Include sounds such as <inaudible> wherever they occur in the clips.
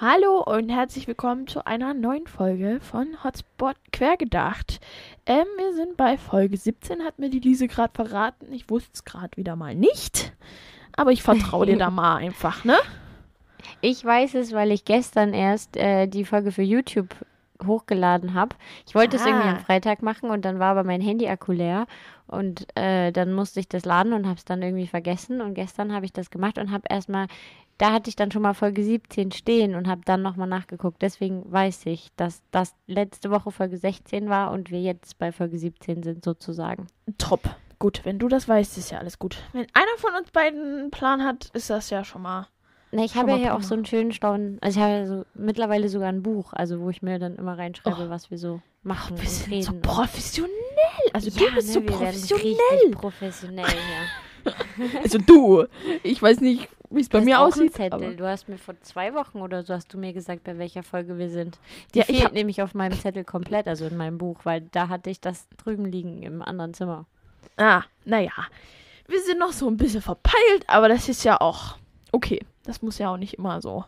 Hallo und herzlich willkommen zu einer neuen Folge von Hotspot Quergedacht. Ähm, wir sind bei Folge 17, hat mir die Lise gerade verraten. Ich wusste es gerade wieder mal nicht. Aber ich vertraue dir da <laughs> mal einfach, ne? Ich weiß es, weil ich gestern erst äh, die Folge für YouTube hochgeladen habe. Ich wollte es irgendwie Ah. am Freitag machen und dann war aber mein Handy-Akku leer und äh, dann musste ich das laden und habe es dann irgendwie vergessen und gestern habe ich das gemacht und habe erstmal, da hatte ich dann schon mal Folge 17 stehen und habe dann nochmal nachgeguckt. Deswegen weiß ich, dass das letzte Woche Folge 16 war und wir jetzt bei Folge 17 sind sozusagen. Top. Gut, wenn du das weißt, ist ja alles gut. Wenn einer von uns beiden einen Plan hat, ist das ja schon mal. Na, ich habe ja hier auch so einen schönen Staunen, also ich habe ja so mittlerweile sogar ein Buch, also wo ich mir dann immer reinschreibe, was wir so machen Wir und sind reden. so professionell. Also Ja, du bist ne, so wir professionell. professionell hier. <laughs> Also du. Ich weiß nicht, wie es bei mir aussieht. Du hast mir vor zwei Wochen oder so hast du mir gesagt, bei welcher Folge wir sind. Die Ja, ich fehlt nämlich auf meinem Zettel komplett, also in meinem Buch, weil da hatte ich das drüben liegen im anderen Zimmer. ah, naja. Wir sind noch so ein bisschen verpeilt, aber das ist ja auch okay. Das muss ja auch nicht immer so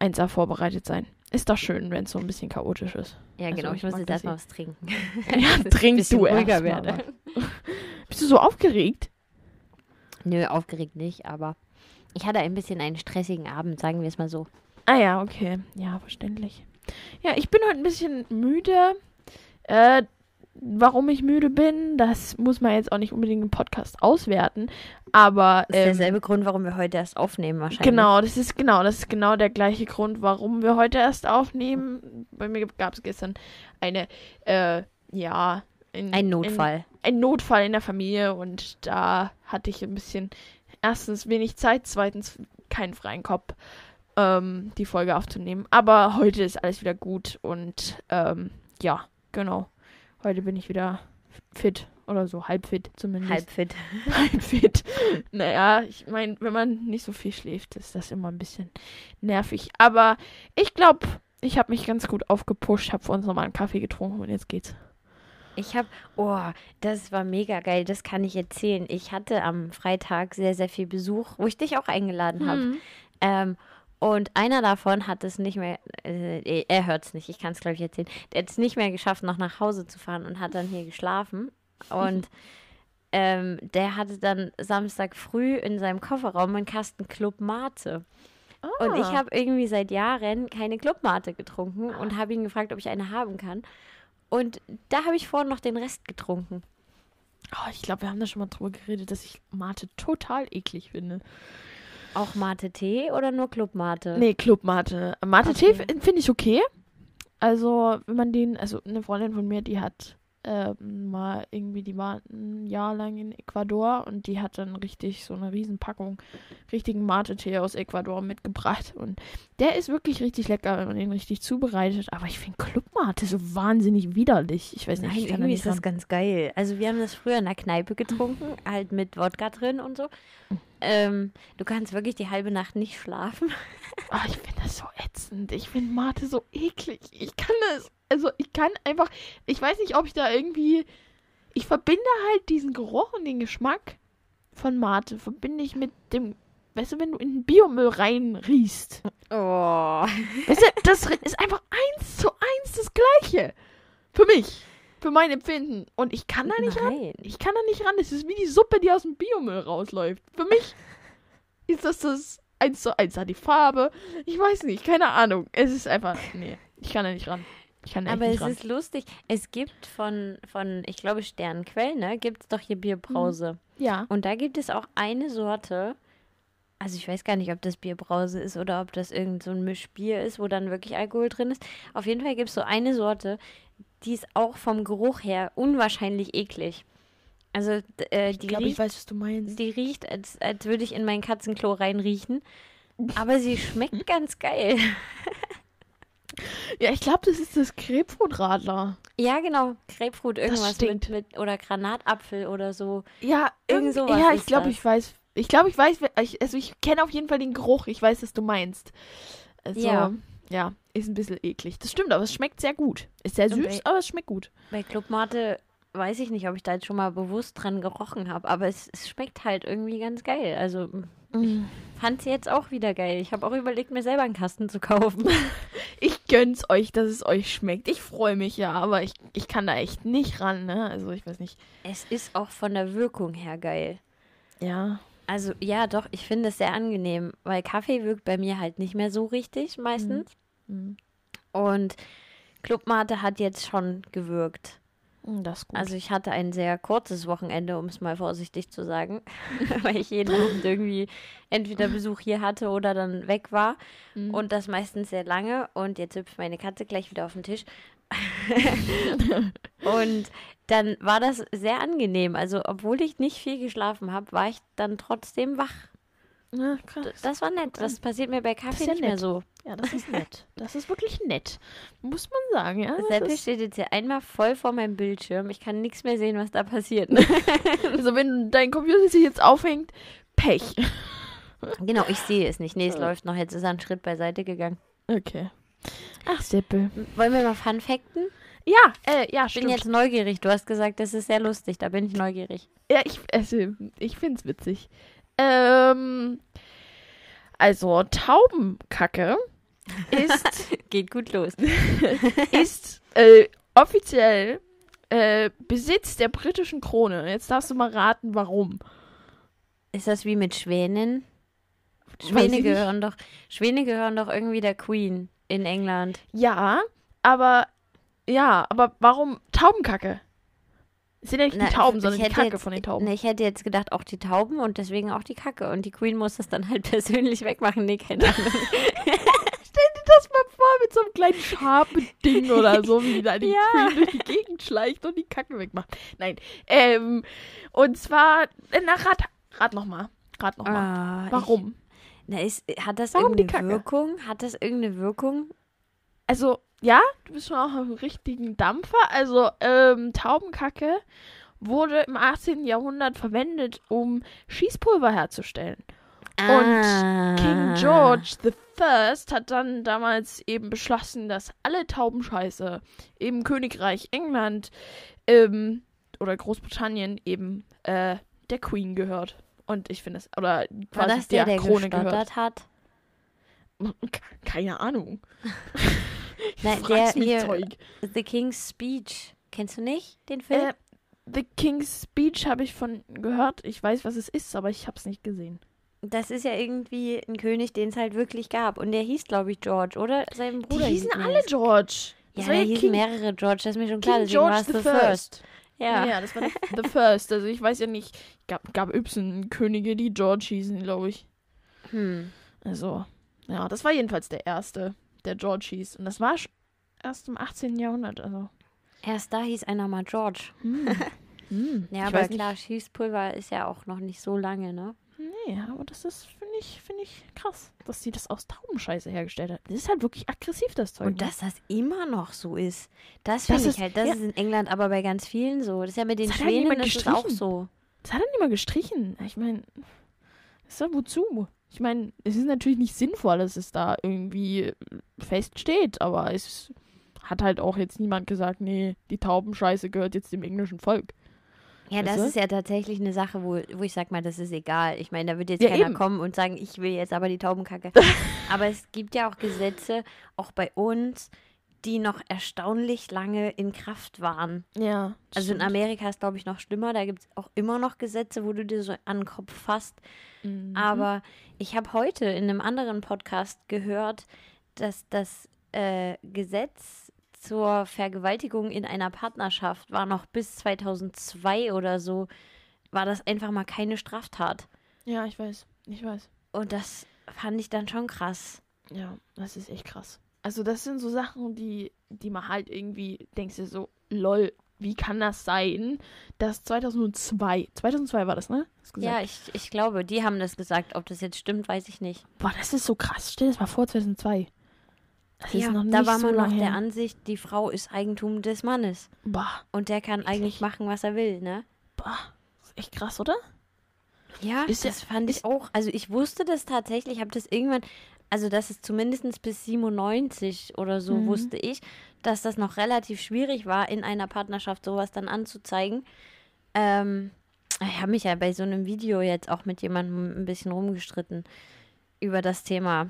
1A vorbereitet sein. Ist doch schön, wenn es so ein bisschen chaotisch ist. Ja, Also, genau. ich Ich muss jetzt erstmal was trinken. <laughs> <laughs> Ja, trink du erst werde. <laughs> Bist du so aufgeregt? Nö, aufgeregt nicht, aber ich hatte ein bisschen einen stressigen Abend, sagen wir es mal so. Ah ja, okay. Ja, verständlich. Ja, ich bin heute ein bisschen müde. Äh, warum ich müde bin, das muss man jetzt auch nicht unbedingt im Podcast auswerten. Aber Das ist ähm, derselbe Grund, warum wir heute erst aufnehmen wahrscheinlich. genau, das ist genau, das ist genau der gleiche Grund, warum wir heute erst aufnehmen. Bei mir gab es gestern eine, äh, ja, ein, Ein Notfall. ein Notfall in der Familie und da hatte ich ein bisschen erstens wenig Zeit, zweitens keinen freien Kopf, ähm, die Folge aufzunehmen. Aber heute ist alles wieder gut und ähm, ja, genau. Heute bin ich wieder fit oder so, halb fit zumindest. Halb fit. <laughs> halb fit. Naja, ich meine, wenn man nicht so viel schläft, ist das immer ein bisschen nervig. Aber ich glaube, ich habe mich ganz gut aufgepusht, habe für uns nochmal einen Kaffee getrunken und jetzt geht's. Ich habe, oh, das war mega geil, das kann ich erzählen. Ich hatte am Freitag sehr, sehr viel Besuch, wo ich dich auch eingeladen habe. Hm. Ähm, und einer davon hat es nicht mehr, äh, er hört es nicht, ich kann es glaube ich erzählen, der hat es nicht mehr geschafft, noch nach Hause zu fahren und hat dann hier geschlafen. Und <laughs> ähm, der hatte dann Samstag früh in seinem Kofferraum einen Kasten Club Mate. Und ich Ah. habe irgendwie seit Jahren keine Clubmate getrunken und habe ihn gefragt, ob ich eine haben kann. Und da habe ich vorhin noch den Rest getrunken. Oh, ich glaube, wir haben da schon mal drüber geredet, dass ich Mate total eklig finde. Auch Mate-Tee oder nur Clubmate? Nee, Clubmate. Mate-Tee Okay. finde ich okay. Also, wenn man den, also eine Freundin von mir, die hat ähm, mal irgendwie, die war ein Jahr lang in Ecuador und die hat dann richtig so eine Riesenpackung richtigen Mate-Tee aus Ecuador mitgebracht. Und der ist wirklich richtig lecker, wenn man den richtig zubereitet. Aber ich finde Clubmate so wahnsinnig widerlich. Ich weiß nicht, Nein, ich irgendwie ist das ganz geil. Also wir haben das früher in der Kneipe getrunken, <laughs> halt mit Wodka drin und so. Ähm, du kannst wirklich die halbe Nacht nicht schlafen. Ah, ich finde das so ätzend. Ich finde Mate so eklig. Ich kann das, also ich kann einfach, ich weiß nicht, ob ich da irgendwie, ich verbinde halt diesen Geruch und den Geschmack von Mate, verbinde ich mit dem, weißt du, wenn du in den Biomüll rein riechst. Oh. Weißt du, das ist einfach eins zu eins das Gleiche. Für mich. Für mein Empfinden. Und ich kann da nicht ran. Nein. Ich kann da nicht ran. Es ist wie die Suppe, die aus dem Biomüll rausläuft. Für mich ist das das eins zu eins. Hat die Farbe. Ich weiß nicht, keine Ahnung. Es ist einfach. Nee, ich kann da nicht ran. Ich Aber es ran. ist lustig. Es gibt von, von ich glaube, Sternquell, ne, gibt es doch hier Bierbrause. ja. Und da gibt es auch eine Sorte. Also ich weiß gar nicht, ob das Bierbrause ist oder ob das irgend so ein Mischbier ist, wo dann wirklich Alkohol drin ist. Auf jeden Fall gibt es so eine Sorte, die ist auch vom Geruch her unwahrscheinlich eklig. Also äh, Ich die, glaube, ich riecht, weiß, was du meinst. die riecht, als, als würde ich in mein Katzenklo reinriechen. Aber sie schmeckt <laughs> ganz geil. Ja, ich glaube, das ist das Grapefruitradler. Ja, genau. Grapefruit, irgendwas mit, mit oder Granatapfel oder so. Ja, Irgend sowas Ja, ich glaube, ich weiß. Ich glaube, ich weiß. Ich, also, ich kenne auf jeden Fall den Geruch. Ich weiß, was du meinst. Also, Ja. ja, ist ein bisschen eklig. Das stimmt, aber es schmeckt sehr gut. Ist sehr süß, bei- aber es schmeckt gut. Bei Clubmate weiß ich nicht, ob ich da jetzt schon mal bewusst dran gerochen habe, aber es, es schmeckt halt irgendwie ganz geil. Also Mm. fand sie jetzt auch wieder geil. Ich habe auch überlegt, mir selber einen Kasten zu kaufen. <laughs> Ich gönn's euch, dass es euch schmeckt. Ich freue mich ja, aber ich, ich kann da echt nicht ran, ne? Also ich weiß nicht. es ist auch von der Wirkung her geil. Ja. Also ja, doch, ich finde es sehr angenehm, weil Kaffee wirkt bei mir halt nicht mehr so richtig meistens. Mhm. Und Clubmate hat jetzt schon gewirkt. Gut. Also ich hatte ein sehr kurzes Wochenende, um es mal vorsichtig zu sagen, <laughs> weil ich jeden Abend <laughs> irgendwie entweder Besuch hier hatte oder dann weg war Mhm. und das meistens sehr lange und jetzt hüpft meine Katze gleich wieder auf den Tisch. <laughs> und dann war das sehr angenehm. Also obwohl ich nicht viel geschlafen habe, war ich dann trotzdem wach. Ja, krass. Das war nett. Das passiert mir bei Kaffee ja nicht mehr nett. so. Ja, das ist nett. Das ist wirklich nett. Muss man sagen, ja. Ist, steht jetzt hier einmal voll vor meinem Bildschirm. Ich kann nichts mehr sehen, was da passiert. <laughs> also wenn dein Computer sich jetzt aufhängt, Pech. <laughs> genau, ich sehe es nicht. Nee, es läuft noch. Jetzt ist er einen Schritt beiseite gegangen. Okay. Ach, Seppel. Wollen wir mal Fun Facten? Ja, äh, ja, Ich bin stimmt. jetzt neugierig. Du hast gesagt, das ist sehr lustig. Da bin ich neugierig. Ja, ich, also, ich find's witzig. Ähm, also, Taubenkacke ist, <laughs> Geht gut los. <laughs> ist äh, offiziell äh, Besitz der britischen Krone. Jetzt darfst du mal raten, warum. Ist das wie mit Schwänen? Schwäne gehören doch, Schwäne gehören doch irgendwie der Queen in England. Ja, aber, ja, aber warum Taubenkacke? Es sind ja nicht Na, die Tauben, ich sondern die hätte Kacke jetzt- von den Tauben. Ne, ich hätte jetzt gedacht, auch die Tauben und deswegen auch die Kacke. Und die Queen muss das dann halt <laughs> persönlich wegmachen. Nee, keine Ahnung. <laughs> Stell dir das mal vor mit so einem kleinen Schabending oder so, wie da die <laughs> Ja. Queen durch die Gegend schleicht und die Kacke wegmacht. Nein. Ähm, und zwar, äh, na, rat, rat nochmal. Rat nochmal. Ah, Warum? Ich, na, ist, hat das Warum die irgendeine Kacke? Wirkung? Hat das irgendeine Wirkung? Also, ja, du bist schon auch im richtigen Dampfer. Also, ähm, Taubenkacke wurde im 18. Jahrhundert verwendet, um Schießpulver herzustellen. Ah. King George the First hat dann damals eben beschlossen, dass alle Taubenscheiße im Königreich England ähm, oder Großbritannien eben äh, der Queen gehört. Und ich finde es, oder War quasi das der, der Krone gestottert hat? Ke- Keine Ahnung. <laughs> <laughs> Nein, Fragst der hier, Zeug. The King's Speech. Kennst du nicht den Film? Äh, The King's Speech habe ich von gehört. Ich weiß, was es ist, aber ich habe es nicht gesehen. das ist ja irgendwie ein König, den es halt wirklich gab. Und der hieß, glaube ich, George, oder? Sein Die Bruder hießen hieß alle George. Ja, Das da war hießen King, mehrere George, das ist mir schon klar. King George the the First. first. Ja. Ja. das war der, the First. Also ich weiß ja nicht, gab, gab Y Könige, die George hießen, glaube ich. Hm. Also, ja, das war jedenfalls der erste, der George hieß. Und das war erst im 18. Jahrhundert, also. Erst da hieß einer mal George. Hm. <laughs> Hm. Ja, ich aber klar, Schießpulver ist ja auch noch nicht so lange, ne? Nee, aber das ist, finde ich, finde ich krass, dass sie das aus Taubenscheiße hergestellt hat. Das ist halt wirklich aggressiv, das Zeug. Und ne? dass das immer noch so ist. Das finde ich halt, das ja. ist in England aber bei ganz vielen so. Das ist ja mit den Das Schwänen, das ist auch gestrichen. so. Das hat er nicht mal gestrichen. Ich meine, ist doch wozu? Ich meine, es ist natürlich nicht sinnvoll, dass es da irgendwie feststeht, aber es hat halt auch jetzt niemand gesagt, nee, die Taubenscheiße gehört jetzt dem englischen Volk. Ja, Weißt das du? ist ja tatsächlich eine Sache, wo, wo ich sag mal, das ist egal. Ich meine, da wird jetzt Ja, keiner eben. kommen und sagen, ich will jetzt aber die Taubenkacke. <laughs> aber es gibt ja auch Gesetze, auch bei uns, die noch erstaunlich lange in Kraft waren. Ja. Also in Amerika ist, glaube ich, noch schlimmer. Da gibt es auch immer noch Gesetze, wo du dir so an den Kopf fasst. Mhm. Aber ich habe heute in einem anderen Podcast gehört, dass das äh, Gesetz zur Vergewaltigung in einer Partnerschaft war noch bis 2002 oder so, war das einfach mal keine Straftat. Ja, ich weiß. Ich weiß. Und das fand ich dann schon krass. Ja, das ist echt krass. Also das sind so Sachen, die, die man halt irgendwie denkst du so, lol, wie kann das sein, dass 2002, 2002 war das, ne? Gesagt. Ja, ich, ich glaube, die haben das gesagt. Ob das jetzt stimmt, weiß ich nicht. Boah, das ist so krass. Stell dir das mal vor, 2002. Das ja, ist noch nicht da war so man noch der. Ansicht, die Frau ist Eigentum des Mannes. Boah, Und der kann eigentlich machen, was er will, ne? boah. Das ist echt krass, oder? Ja, Ist ja- das fand ich auch. Also ich wusste das tatsächlich, ich habe das irgendwann, also das ist zumindest bis 97 oder so Mhm. wusste ich, dass das noch relativ schwierig war, in einer Partnerschaft sowas dann anzuzeigen. Ähm, ich habe mich ja bei so einem Video jetzt auch mit jemandem ein bisschen rumgestritten über das Thema.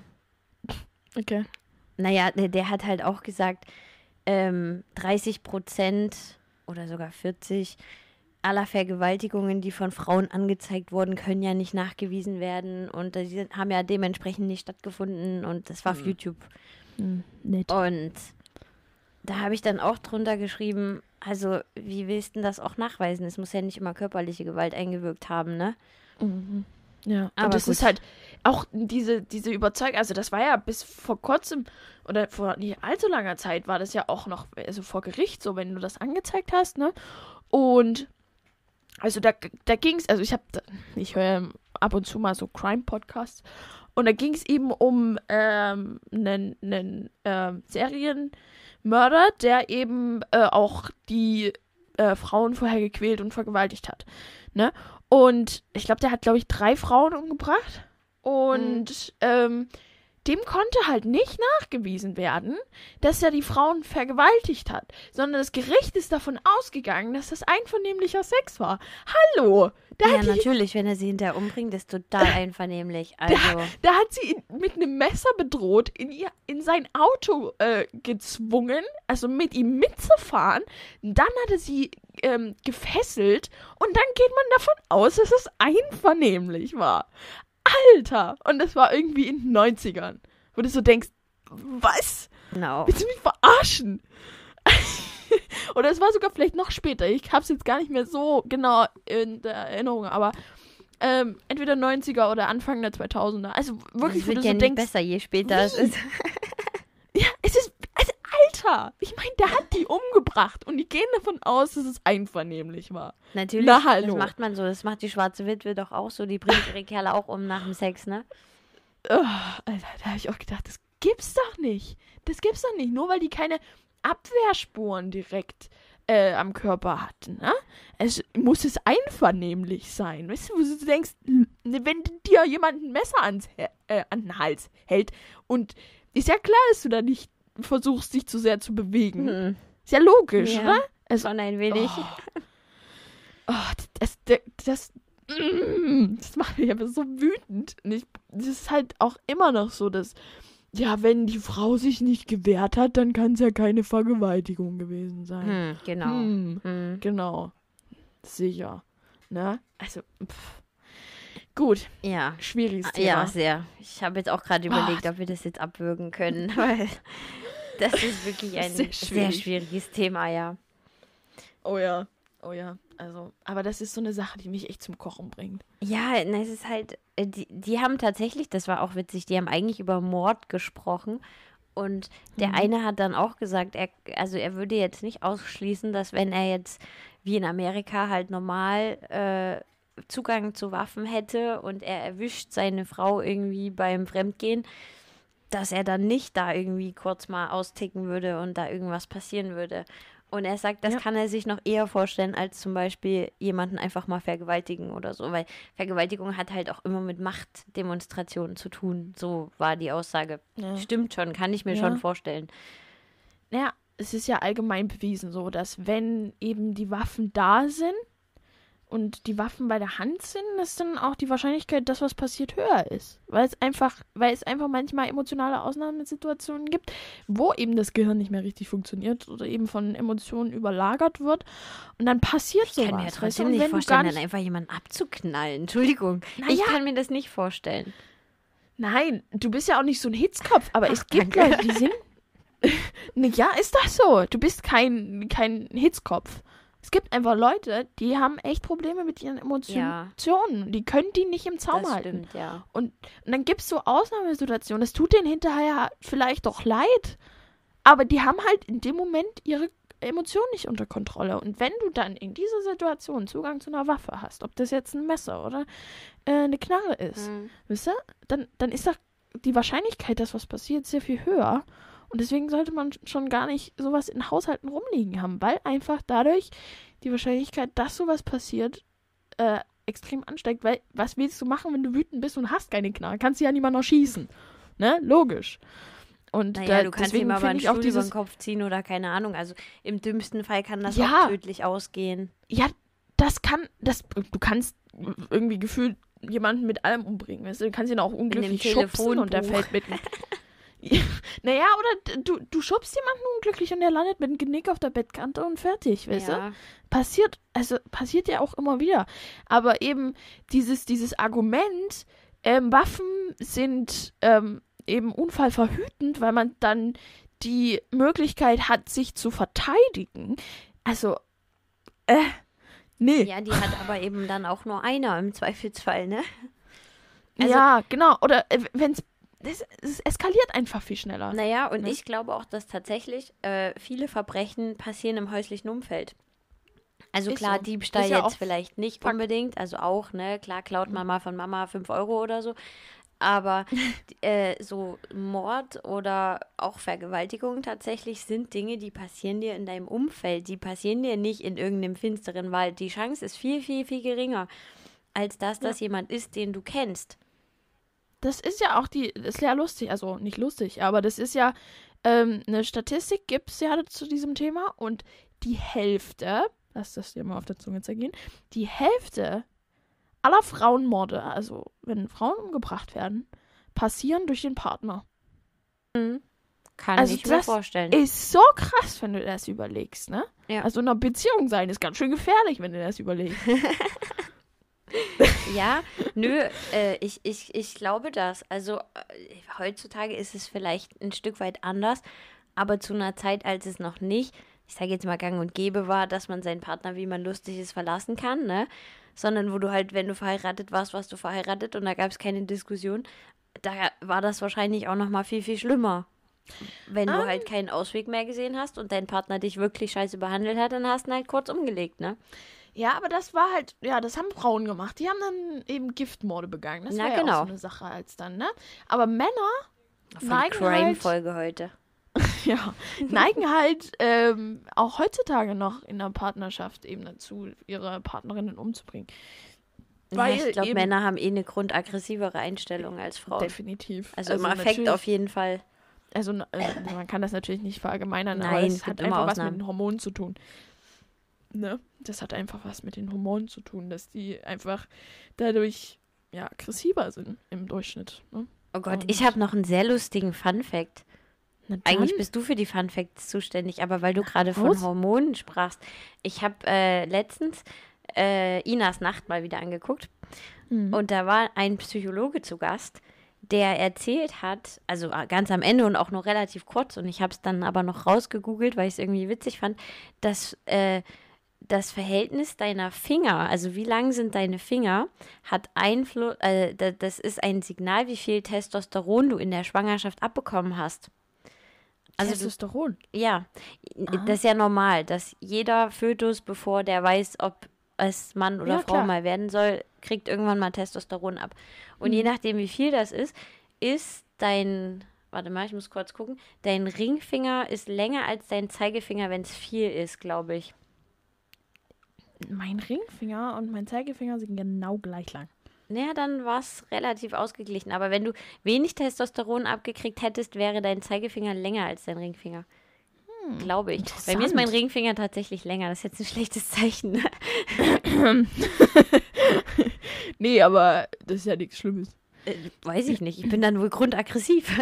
Okay. Naja, der, der hat halt auch gesagt, ähm, 30 Prozent oder sogar 40 aller Vergewaltigungen, die von Frauen angezeigt wurden, können ja nicht nachgewiesen werden und die sind- haben ja dementsprechend nicht stattgefunden und das war auf Mhm. YouTube. Hm, nett. Und da habe ich dann auch drunter geschrieben, also wie willst du denn das auch nachweisen? Es muss ja nicht immer körperliche Gewalt eingewirkt haben, ne? Mhm. Ja, Aber und das gut. ist halt auch diese, diese Überzeugung, also das war ja bis vor kurzem oder vor nicht allzu langer Zeit war das ja auch noch, also vor Gericht so, wenn du das angezeigt hast, ne? Und also da, da ging es, also ich habe, ich höre ab und zu mal so Crime-Podcasts und da ging es eben um ähm, einen, einen ähm, Serienmörder, der eben äh, auch die äh, Frauen vorher gequält und vergewaltigt hat. Ne? Und ich glaube, der hat, glaube ich, drei Frauen umgebracht. Und ähm, dem konnte halt nicht nachgewiesen werden, dass er die Frauen vergewaltigt hat, sondern das Gericht ist davon ausgegangen, dass das einvernehmlicher Sex war. Hallo! Da ja, natürlich, wenn er sie hinterher umbringt, ist total <laughs> einvernehmlich. Also, Da hat sie ihn mit einem Messer bedroht, in, ihr, in sein Auto äh, gezwungen, also mit ihm mitzufahren. Dann hat er sie ähm, gefesselt und dann geht man davon aus, dass es einvernehmlich war. Alter! Und das war irgendwie in den 90ern. Wo du so denkst, was? genau. Willst du mich verarschen? <laughs> Oder es war sogar vielleicht noch später. Ich hab's jetzt gar nicht mehr so genau in der Erinnerung, aber ähm, entweder 90er oder Anfang der 2000er. Also wirklich, Das wo du wird so ja nicht denkst, besser, je später es wie? ist. <laughs> ja, es ist, Alter, ich meine, der hat die umgebracht und die gehen davon aus, dass es einvernehmlich war. Natürlich, Na, hallo. das macht man so. Das macht die schwarze Witwe doch auch so. Die bringt ihre Kerle auch um nach dem Sex, ne? Oh, Alter, da habe ich auch gedacht, das gibt's doch nicht. Das gibt's doch nicht, nur weil die keine Abwehrspuren direkt äh, am Körper hatten. Ne? Es muss es einvernehmlich sein. Weißt du, wo du denkst, wenn dir jemand ein Messer ans, äh, an den Hals hält und ist ja klar, dass du da nicht versuchst, dich zu sehr zu bewegen. Hm. Ist ja logisch, Ja. oder? Also, Schon ein wenig. Oh, das, das, das, mm, das macht mich aber so wütend. Und ich, das ist halt auch immer noch so, dass, ja, wenn die Frau sich nicht gewehrt hat, dann kann es ja keine Vergewaltigung gewesen sein. Hm, genau. Hm, Hm. genau. Sicher. Ne? Also, pff. Gut, Ja. schwieriges Thema. Ja, sehr. Ich habe jetzt auch gerade überlegt, ob wir das jetzt abwürgen können, <laughs> weil das ist wirklich <laughs> ein Sehr sehr, schwierig. schwieriges Thema, ja. Oh ja, oh ja. Also, aber das ist so eine Sache, die mich echt zum Kochen bringt. Ja, na, es ist halt, äh, die, die haben tatsächlich, das war auch witzig, die haben eigentlich über Mord gesprochen. Und der Mhm. eine hat dann auch gesagt, er, also er würde jetzt nicht ausschließen, dass wenn er jetzt wie in Amerika halt normal äh, Zugang zu Waffen hätte und er erwischt seine Frau irgendwie beim Fremdgehen, dass er dann nicht da irgendwie kurz mal austicken würde und da irgendwas passieren würde. Und er sagt, das Ja. kann er sich noch eher vorstellen, als zum Beispiel jemanden einfach mal vergewaltigen oder so, weil Vergewaltigung hat halt auch immer mit Machtdemonstrationen zu tun. So war die Aussage. Ja. Stimmt schon, kann ich mir Ja. schon vorstellen. Naja, es ist ja allgemein bewiesen so, dass wenn eben die Waffen da sind und die Waffen bei der Hand sind, dass dann auch die Wahrscheinlichkeit, dass was passiert, höher ist. Weil es einfach, weil es einfach manchmal emotionale Ausnahmesituationen gibt, wo eben das Gehirn nicht mehr richtig funktioniert oder eben von Emotionen überlagert wird. Und dann passiert Ich sowas. kann mir ja trotzdem nicht vorstellen, gar dann nicht, einfach jemanden abzuknallen. <laughs> Entschuldigung. Na ich kann mir das nicht vorstellen. Nein, du bist ja auch nicht so ein Hitzkopf, aber es Ach, gibt danke. Leute, die sind. <laughs> <laughs> Ja, ist das so? Du bist kein, kein Hitzkopf. Es gibt einfach Leute, die haben echt Probleme mit ihren Emotionen. Ja. Die können die nicht im Zaum das halten. stimmt, ja. Und dann gibt es so Ausnahmesituationen. Das tut denen hinterher vielleicht doch leid. Aber die haben halt in dem Moment ihre Emotionen nicht unter Kontrolle. Und wenn du dann in dieser Situation Zugang zu einer Waffe hast, ob das jetzt ein Messer oder äh, eine Knarre ist, Hm. Wisst ihr? Dann, dann ist doch die Wahrscheinlichkeit, dass was passiert, sehr viel höher. Und deswegen sollte man schon gar nicht sowas in Haushalten rumliegen haben, weil einfach dadurch die Wahrscheinlichkeit, dass sowas passiert, äh, extrem ansteckt, weil was willst du machen, wenn du wütend bist und hast keine Knarre? Kannst du ja niemand noch schießen. Ne? Logisch. Und Naja, da, du kannst deswegen ihm aber einen ich auch Stuhl über dieses, den Kopf ziehen oder keine Ahnung. Also im dümmsten Fall kann das Ja. auch tödlich ausgehen. ja, das kann, das, du kannst irgendwie gefühlt jemanden mit allem umbringen. Weißt du? du kannst ihn auch unglücklich schubsen und der fällt mit. <laughs> Ja, naja, oder du, du schubst jemanden unglücklich und der landet mit dem Genick auf der Bettkante und fertig, weißt du? ja. passiert, also passiert ja auch immer wieder. Aber eben dieses, dieses Argument, ähm, Waffen sind ähm, eben unfallverhütend, weil man dann die Möglichkeit hat, sich zu verteidigen. Also, äh, nee. ja, die hat aber eben dann auch nur einer im Zweifelsfall, ne? also- ja, genau. Oder äh, wenn es, es eskaliert einfach viel schneller. Naja, und Ne? ich glaube auch, dass tatsächlich äh, viele Verbrechen passieren im häuslichen Umfeld. Also Ist klar, so. Diebstahl ja jetzt vielleicht nicht Fakt. unbedingt, also auch, ne, klar klaut Mama von Mama 5 Euro oder so, aber <laughs> äh, so Mord oder auch Vergewaltigung tatsächlich sind Dinge, die passieren dir in deinem Umfeld, die passieren dir nicht in irgendeinem finsteren Wald. Die Chance ist viel, viel, viel geringer, als dass das jemand ist, den du kennst. Das ist ja auch die, das ist ja lustig, also nicht lustig, aber das ist ja ähm, eine Statistik, gibt es ja zu diesem Thema und die Hälfte, lass das dir mal auf der Zunge zergehen, die Hälfte aller Frauenmorde, also wenn Frauen umgebracht werden, passieren durch den Partner. Kann Also ich mir das vorstellen. Ist so krass, wenn du das überlegst, ne? Ja. Also in einer Beziehung sein ist ganz schön gefährlich, wenn du das überlegst. <laughs> Ja, nö, äh, ich, ich, ich glaube das. Also äh, heutzutage ist es vielleicht ein Stück weit anders, aber zu einer Zeit, als es noch nicht, ich sage jetzt mal gang und gäbe war, dass man seinen Partner, wie man lustig ist, verlassen kann, ne? Sondern wo du halt, wenn du verheiratet warst, warst du verheiratet und da gab es keine Diskussion. Da war das wahrscheinlich auch noch mal viel, viel schlimmer. Wenn du Ah. halt keinen Ausweg mehr gesehen hast und dein Partner dich wirklich scheiße behandelt hat, dann hast du ihn halt kurz umgelegt, ne? Ja, aber das war halt, ja, das haben Frauen gemacht. Die haben dann eben Giftmorde begangen. Das Na, war ja genau. auch so eine Sache als dann, ne? Aber Männer die neigen halt, Crime-Folge heute. <laughs> ja, neigen halt ähm, auch heutzutage noch in der Partnerschaft eben dazu, ihre Partnerinnen umzubringen. Weil ja, ich glaube, Männer haben eh eine grundaggressivere Einstellung als Frauen. Definitiv. Also, im Affekt auf jeden Fall. Also äh, man kann das natürlich nicht verallgemeinern, aber Nein, es es hat einfach was mit den Hormonen zu tun. Ne? Das hat einfach was mit den Hormonen zu tun, dass die einfach dadurch ja aggressiver sind im Durchschnitt. Ne? Oh Gott, Und- ich habe noch einen sehr lustigen Fun-Fact. Na Eigentlich bist du für die Fun Facts zuständig, aber weil du gerade von. Hormonen sprachst. Ich habe äh, letztens äh, Inas Nacht mal wieder angeguckt Mhm. und da war ein Psychologe zu Gast, der erzählt hat, also äh, ganz am Ende und auch nur relativ kurz, und ich habe es dann aber noch rausgegoogelt, weil ich es irgendwie witzig fand, dass äh, das Verhältnis deiner Finger, also wie lang sind deine Finger, hat Einfluss, äh, da- das ist ein Signal, wie viel Testosteron du in der Schwangerschaft abbekommen hast. Also du, Testosteron. ja, Ah. das ist ja normal, dass jeder Fötus, bevor der weiß, ob es Mann oder Ja, Frau klar. mal werden soll, kriegt irgendwann mal Testosteron ab. Und Mhm. je nachdem, wie viel das ist, ist dein, warte mal, ich muss kurz gucken, dein Ringfinger ist länger als dein Zeigefinger, wenn es viel ist, glaube ich. Mein Ringfinger und mein Zeigefinger sind genau gleich lang. Naja, dann war es relativ ausgeglichen. Aber wenn du wenig Testosteron abgekriegt hättest, wäre dein Zeigefinger länger als dein Ringfinger. Glaube ich. Bei mir ist mein. Ringfinger tatsächlich länger. Das ist jetzt ein schlechtes Zeichen. <laughs> Nee, aber das ist ja nichts Schlimmes. Äh, weiß ich nicht. Ich bin dann wohl grundaggressiv.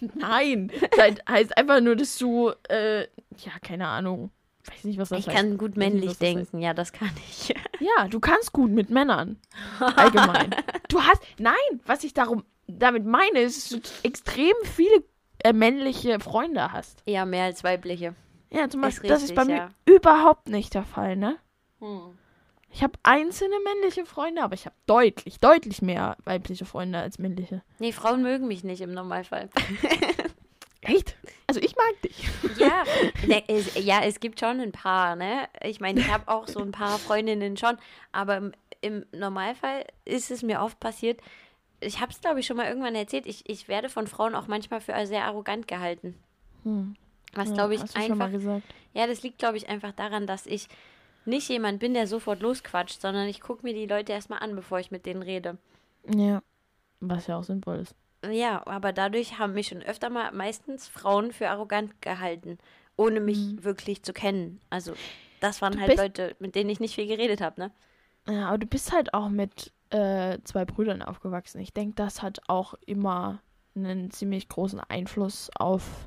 <laughs> Nein, das heißt einfach nur, dass du, äh, ja, keine Ahnung. Weiß nicht, was das Ich heißt. kann gut nicht, männlich was das heißt. denken. Ja, das kann ich. <laughs> Ja, du kannst gut mit Männern. Allgemein. du hast, nein, was ich darum, damit meine, ist, dass du extrem viele äh, männliche Freunde hast. Eher mehr als weibliche. Ja, zum Ist Beispiel, das ist bei richtig, mir ja. überhaupt nicht der Fall, ne? Ich habe einzelne männliche Freunde, aber ich habe deutlich, deutlich mehr weibliche Freunde als männliche. Nee, Frauen mögen mich nicht im Normalfall. <laughs> Echt? Also ich mag dich. Ja, ne, es, ja, es gibt schon ein paar, ne? Ich meine, ich habe auch so ein paar Freundinnen schon, aber im, im Normalfall ist es mir oft passiert, ich habe es, glaube ich, schon mal irgendwann erzählt, ich, ich werde von Frauen auch manchmal für sehr arrogant gehalten. Hm. Was, Ja, glaube ich, hast du schon mal einfach, gesagt. ja, das liegt, glaube ich, einfach daran, dass ich nicht jemand bin, der sofort losquatscht, sondern ich gucke mir die Leute erstmal an, bevor ich mit denen rede. Ja. Was ja auch sinnvoll ist. Ja, aber dadurch haben mich schon öfter mal meistens Frauen für arrogant gehalten, ohne mich Mhm. wirklich zu kennen. Also, das waren Du halt Leute, mit denen ich nicht viel geredet habe, ne? Ja, aber du bist halt auch mit äh, zwei Brüdern aufgewachsen. Ich denke, das hat auch immer einen ziemlich großen Einfluss auf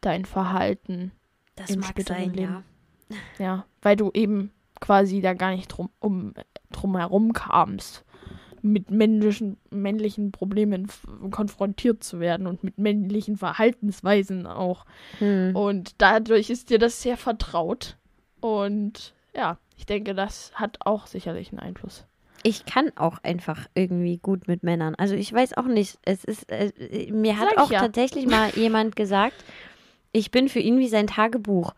dein Verhalten. Das Im mag sein, Leben. ja. Ja, weil du eben quasi da gar nicht drum, um, drum herum kamst, mit männlichen, männlichen Problemen konfrontiert zu werden und mit männlichen Verhaltensweisen auch. Hm. Und dadurch ist dir das sehr vertraut. Und ja, ich denke, das hat auch sicherlich einen Einfluss. Ich kann auch einfach irgendwie gut mit Männern. Also ich weiß auch nicht. Es ist äh, mir hat auch ja. tatsächlich mal <laughs> jemand gesagt, ich bin für ihn wie sein Tagebuch,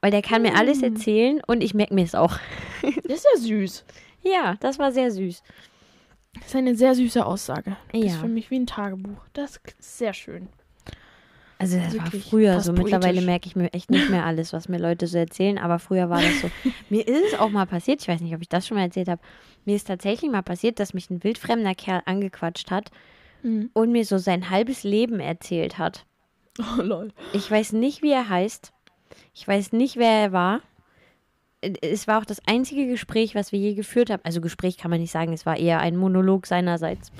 weil der kann mir alles Mm. erzählen und ich merke mir es auch. <laughs> Das ist ja süß. Ja, das war sehr süß. Das ist eine sehr süße Aussage. Das ist Ja. für mich wie ein Tagebuch. Das ist sehr schön. Also das war Wirklich früher fast so. Mittlerweile merke ich mir echt nicht mehr alles, was mir Leute so erzählen, aber früher war das so. <laughs> mir ist es auch mal passiert, ich weiß nicht, ob ich das schon mal erzählt habe. Mir ist tatsächlich mal passiert, dass mich ein wildfremder Kerl angequatscht hat Mhm. und mir so sein halbes Leben erzählt hat. Oh, lol. Ich weiß nicht, wie er heißt. Ich weiß nicht, wer er war. Äh, Es war auch das einzige Gespräch, was wir je geführt haben. Also Gespräch kann man nicht sagen, es war eher ein Monolog seinerseits.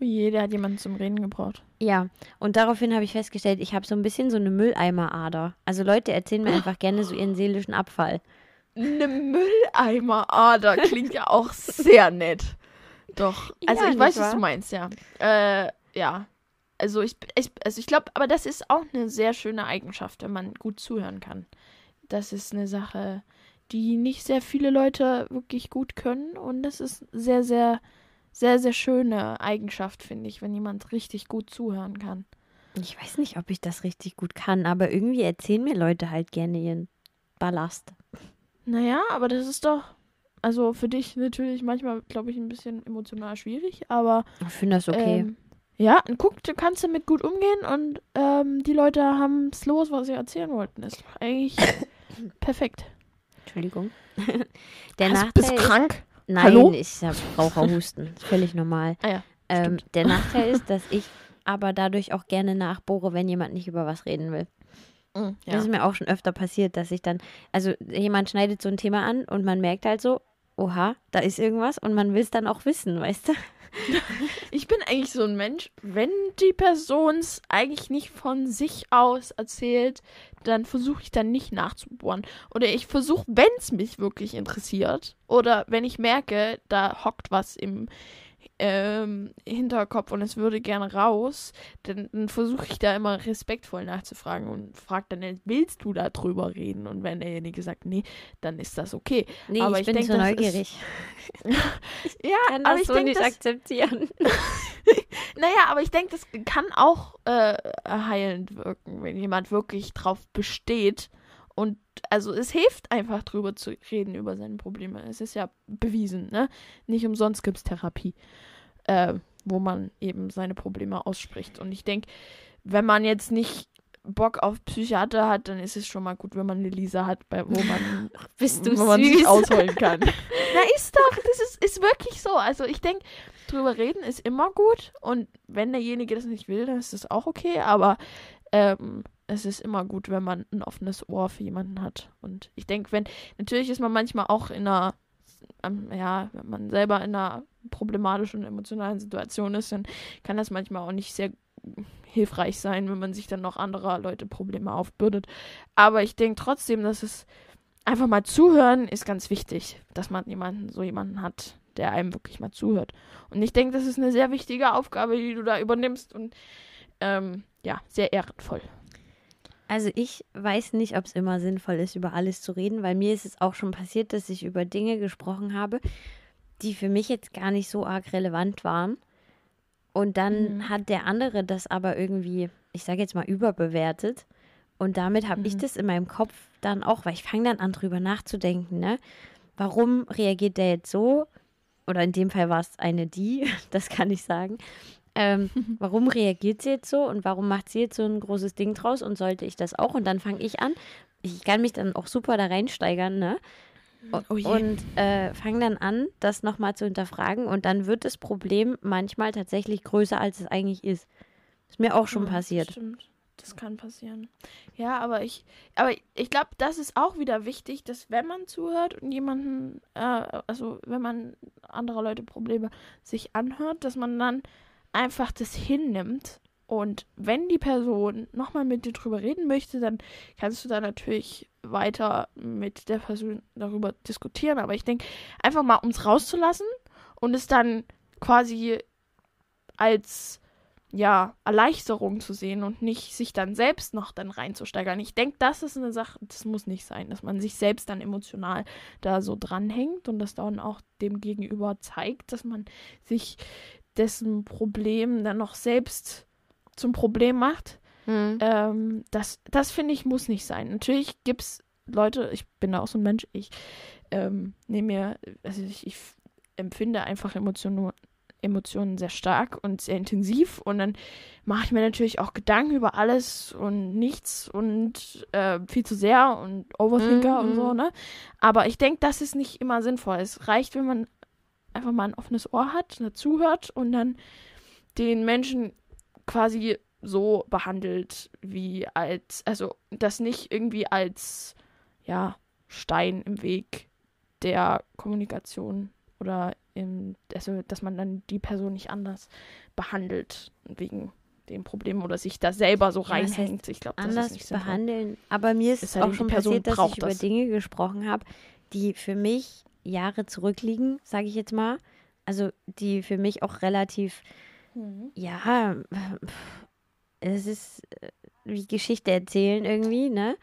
Oh je, der hat jemanden zum Reden gebraucht. Ja, und daraufhin habe ich festgestellt, ich habe so ein bisschen so eine Mülleimerader. Also Leute erzählen mir einfach gerne so ihren seelischen Abfall. Eine Mülleimerader klingt ja auch sehr nett. Doch. Also Ja, ich weiß, nicht was wahr? du meinst, ja. Äh, ja. Also ich, ich also ich glaube, aber das ist auch eine sehr schöne Eigenschaft, wenn man gut zuhören kann. Das ist eine Sache, die nicht sehr viele Leute wirklich gut können und das ist sehr, sehr, sehr, sehr schöne Eigenschaft, finde ich, wenn jemand richtig gut zuhören kann. Ich weiß nicht, ob ich das richtig gut kann, aber irgendwie erzählen mir Leute halt gerne ihren Ballast. Naja, aber das ist doch, also für dich natürlich manchmal, glaube ich, ein bisschen emotional schwierig, aber Ich finde das okay. Ähm, ja, und guck, du kannst damit gut umgehen und ähm, die Leute haben es los, was sie erzählen wollten. Ist doch eigentlich <coughs> perfekt. Entschuldigung. <laughs> Der Hast, Nachteil bist ist, krank? Nein, Hallo? ich habe Raucherhusten. Ist völlig normal. Ah ja, Ähm, der Nachteil ist, dass ich aber dadurch auch gerne nachbohre, wenn jemand nicht über was reden will. Das ja. ist mir auch schon öfter passiert, dass ich dann, also jemand schneidet so ein Thema an und man merkt halt so, oha, da ist irgendwas und man will es dann auch wissen, weißt du? <laughs> Ich bin eigentlich so ein Mensch, wenn die Person es eigentlich nicht von sich aus erzählt, dann versuche ich dann nicht nachzubohren. Oder ich versuche, wenn es mich wirklich interessiert, oder wenn ich merke, da hockt was im ähm, Hinterkopf und es würde gerne raus, dann, dann versuche ich da immer respektvoll nachzufragen und frage dann, willst du da drüber reden? Und wenn derjenige sagt, nee, dann ist das okay. Nee, Aber ich, ich bin denk, so das ist- neugierig. <laughs> Ja, kann aber das ich so denke, nicht das, akzeptieren. <laughs> Naja, aber ich denke, das kann auch äh, heilend wirken, wenn jemand wirklich drauf besteht. Und also es hilft einfach drüber zu reden über seine Probleme. Es ist ja bewiesen, ne? Nicht umsonst gibt es Therapie, äh, wo man eben seine Probleme ausspricht. Und ich denke, wenn man jetzt nicht Bock auf Psychiater hat, dann ist es schon mal gut, wenn man eine Lisa hat, bei, wo man <laughs> Bist du wo man sich süß. ausholen kann. <laughs> Na, ist doch, das ist, ist wirklich so. Also ich denke, drüber reden ist immer gut und wenn derjenige das nicht will, dann ist das auch okay, aber ähm, es ist immer gut, wenn man ein offenes Ohr für jemanden hat. Und ich denke, wenn, natürlich ist man manchmal auch in einer, ähm, ja, wenn man selber in einer problematischen, emotionalen Situation ist, dann kann das manchmal auch nicht sehr hilfreich sein, wenn man sich dann noch anderer Leute Probleme aufbürdet. Aber ich denke trotzdem, dass es einfach mal zuhören ist ganz wichtig, dass man jemanden, so jemanden hat, der einem wirklich mal zuhört. Und ich denke, das ist eine sehr wichtige Aufgabe, die du da übernimmst und ähm, ja, sehr ehrenvoll. Also ich weiß nicht, ob es immer sinnvoll ist, über alles zu reden, weil mir ist es auch schon passiert, dass ich über Dinge gesprochen habe, die für mich jetzt gar nicht so arg relevant waren. Und dann Mhm. hat der andere das aber irgendwie, ich sage jetzt mal, überbewertet. Und damit habe ich Mhm. das in meinem Kopf dann auch, weil ich fange dann an, drüber nachzudenken, ne? Warum reagiert der jetzt so? Oder in dem Fall war es eine die, <laughs> das kann ich sagen. Ähm, <laughs> warum reagiert sie jetzt so und warum macht sie jetzt so ein großes Ding draus und sollte ich das auch? Und dann fange ich an. Ich kann mich dann auch super da reinsteigern, ne? Oh und äh, fange dann an, das nochmal zu hinterfragen und dann wird das Problem manchmal tatsächlich größer, als es eigentlich ist. Ist mir auch schon ja, passiert. Stimmt. Das kann passieren. Ja, aber ich, aber ich glaube, das ist auch wieder wichtig, dass wenn man zuhört und jemanden, äh, also wenn man andere Leute Probleme sich anhört, dass man dann einfach das hinnimmt. Und wenn die Person nochmal mit dir drüber reden möchte, dann kannst du da natürlich weiter mit der Person darüber diskutieren. Aber ich denke, einfach mal, um es rauszulassen und es dann quasi als ja, Erleichterung zu sehen und nicht sich dann selbst noch dann reinzusteigern. Ich denke, das ist eine Sache, das muss nicht sein, dass man sich selbst dann emotional da so dranhängt und das dann auch dem Gegenüber zeigt, dass man sich dessen Problem dann noch selbst zum Problem macht. Mhm. Ähm, das das finde ich, muss nicht sein. Natürlich gibt es Leute, ich bin da auch so ein Mensch, ich ähm, nehme mir, also ich, ich empfinde einfach Emotionen Emotionen sehr stark und sehr intensiv und dann mache ich mir natürlich auch Gedanken über alles und nichts und äh, viel zu sehr und Overthinker mhm. und so, ne? Aber ich denke, das ist nicht immer sinnvoll. Es reicht, wenn man einfach mal ein offenes Ohr hat, zuhört und dann den Menschen quasi so behandelt, wie als, also das nicht irgendwie als, ja, Stein im Weg der Kommunikation oder im, also dass man dann die Person nicht anders behandelt wegen dem Problem oder sich da selber so ja, reinhängt. ich glaube, das ist nicht behandeln. Sinnvoll. Aber mir ist, ist halt auch schon passiert, dass ich über Dinge gesprochen habe, die für mich Jahre zurückliegen, sage ich jetzt mal. Also die für mich auch relativ, mhm. ja, es ist äh, wie Geschichte erzählen irgendwie, ne?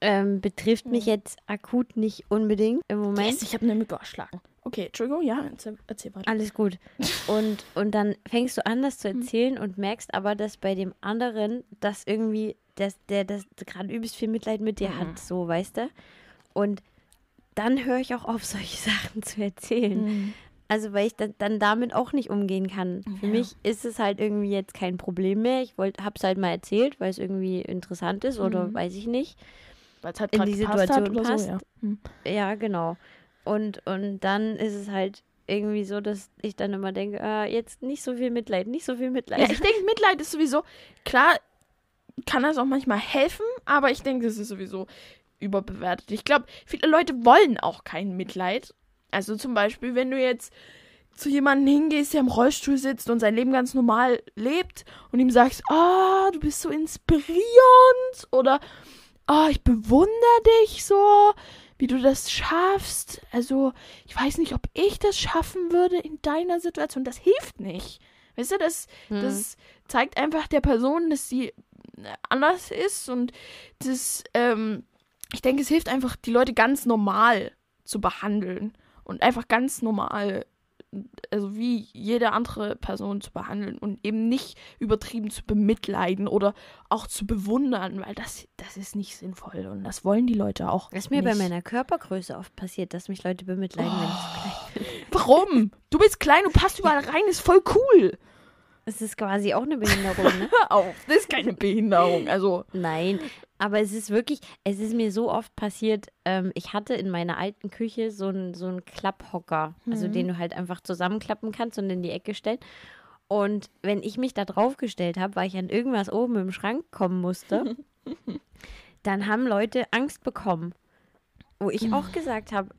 Ähm, betrifft mhm. mich jetzt akut nicht unbedingt im Moment. Yes, ich habe eine Mücke erschlagen. Okay, Entschuldigung, ja, erzähl, erzähl weiter. Alles gut. Und, und dann fängst du an, das zu hm. erzählen hm. und merkst aber, dass bei dem anderen das irgendwie, dass der das gerade übelst viel Mitleid mit dir mhm. hat, so, weißt du? Und dann höre ich auch auf, <laughs> solche Sachen zu erzählen. Mhm. Also, weil ich dann, dann damit auch nicht umgehen kann. Ja. Für mich ist es halt irgendwie jetzt kein Problem mehr. Ich habe es halt mal erzählt, weil es irgendwie interessant ist oder mhm. weiß ich nicht. Weil es halt in die Situation passt. So, ja. Hm. ja, genau. Und, und dann ist es halt irgendwie so, dass ich dann immer denke, äh, jetzt nicht so viel Mitleid, nicht so viel Mitleid. Ja, ich denke, Mitleid ist sowieso, klar, kann das auch manchmal helfen, aber ich denke, das ist sowieso überbewertet. Ich glaube, viele Leute wollen auch kein Mitleid. Also zum Beispiel, wenn du jetzt zu jemandem hingehst, der im Rollstuhl sitzt und sein Leben ganz normal lebt und ihm sagst, ah, oh, du bist so inspirierend oder oh, ich bewundere dich so, wie du das schaffst. Also, ich weiß nicht, ob ich das schaffen würde in deiner Situation. Das hilft nicht. Weißt du, das, hm. das zeigt einfach der Person, dass sie anders ist und das, ähm, ich denke, es hilft einfach, die Leute ganz normal zu behandeln und einfach ganz normal also wie jede andere Person zu behandeln und eben nicht übertrieben zu bemitleiden oder auch zu bewundern, weil das, das ist nicht sinnvoll und das wollen die Leute auch. Das ist mir bei meiner Körpergröße oft passiert, dass mich Leute bemitleiden, oh. wenn ich zu klein bin. Warum? Du bist klein, du passt überall rein, ist voll cool. Es ist quasi auch eine Behinderung, ne? <laughs> Auf, das ist keine Behinderung. Also. Nein, aber es ist wirklich, es ist mir so oft passiert, ähm, ich hatte in meiner alten Küche so einen so einen Klapphocker, also mhm. also den du halt einfach zusammenklappen kannst und in die Ecke stellen. Und wenn ich mich da drauf gestellt habe, weil ich an irgendwas oben im Schrank kommen musste, <laughs> dann haben Leute Angst bekommen. Wo ich auch gesagt habe,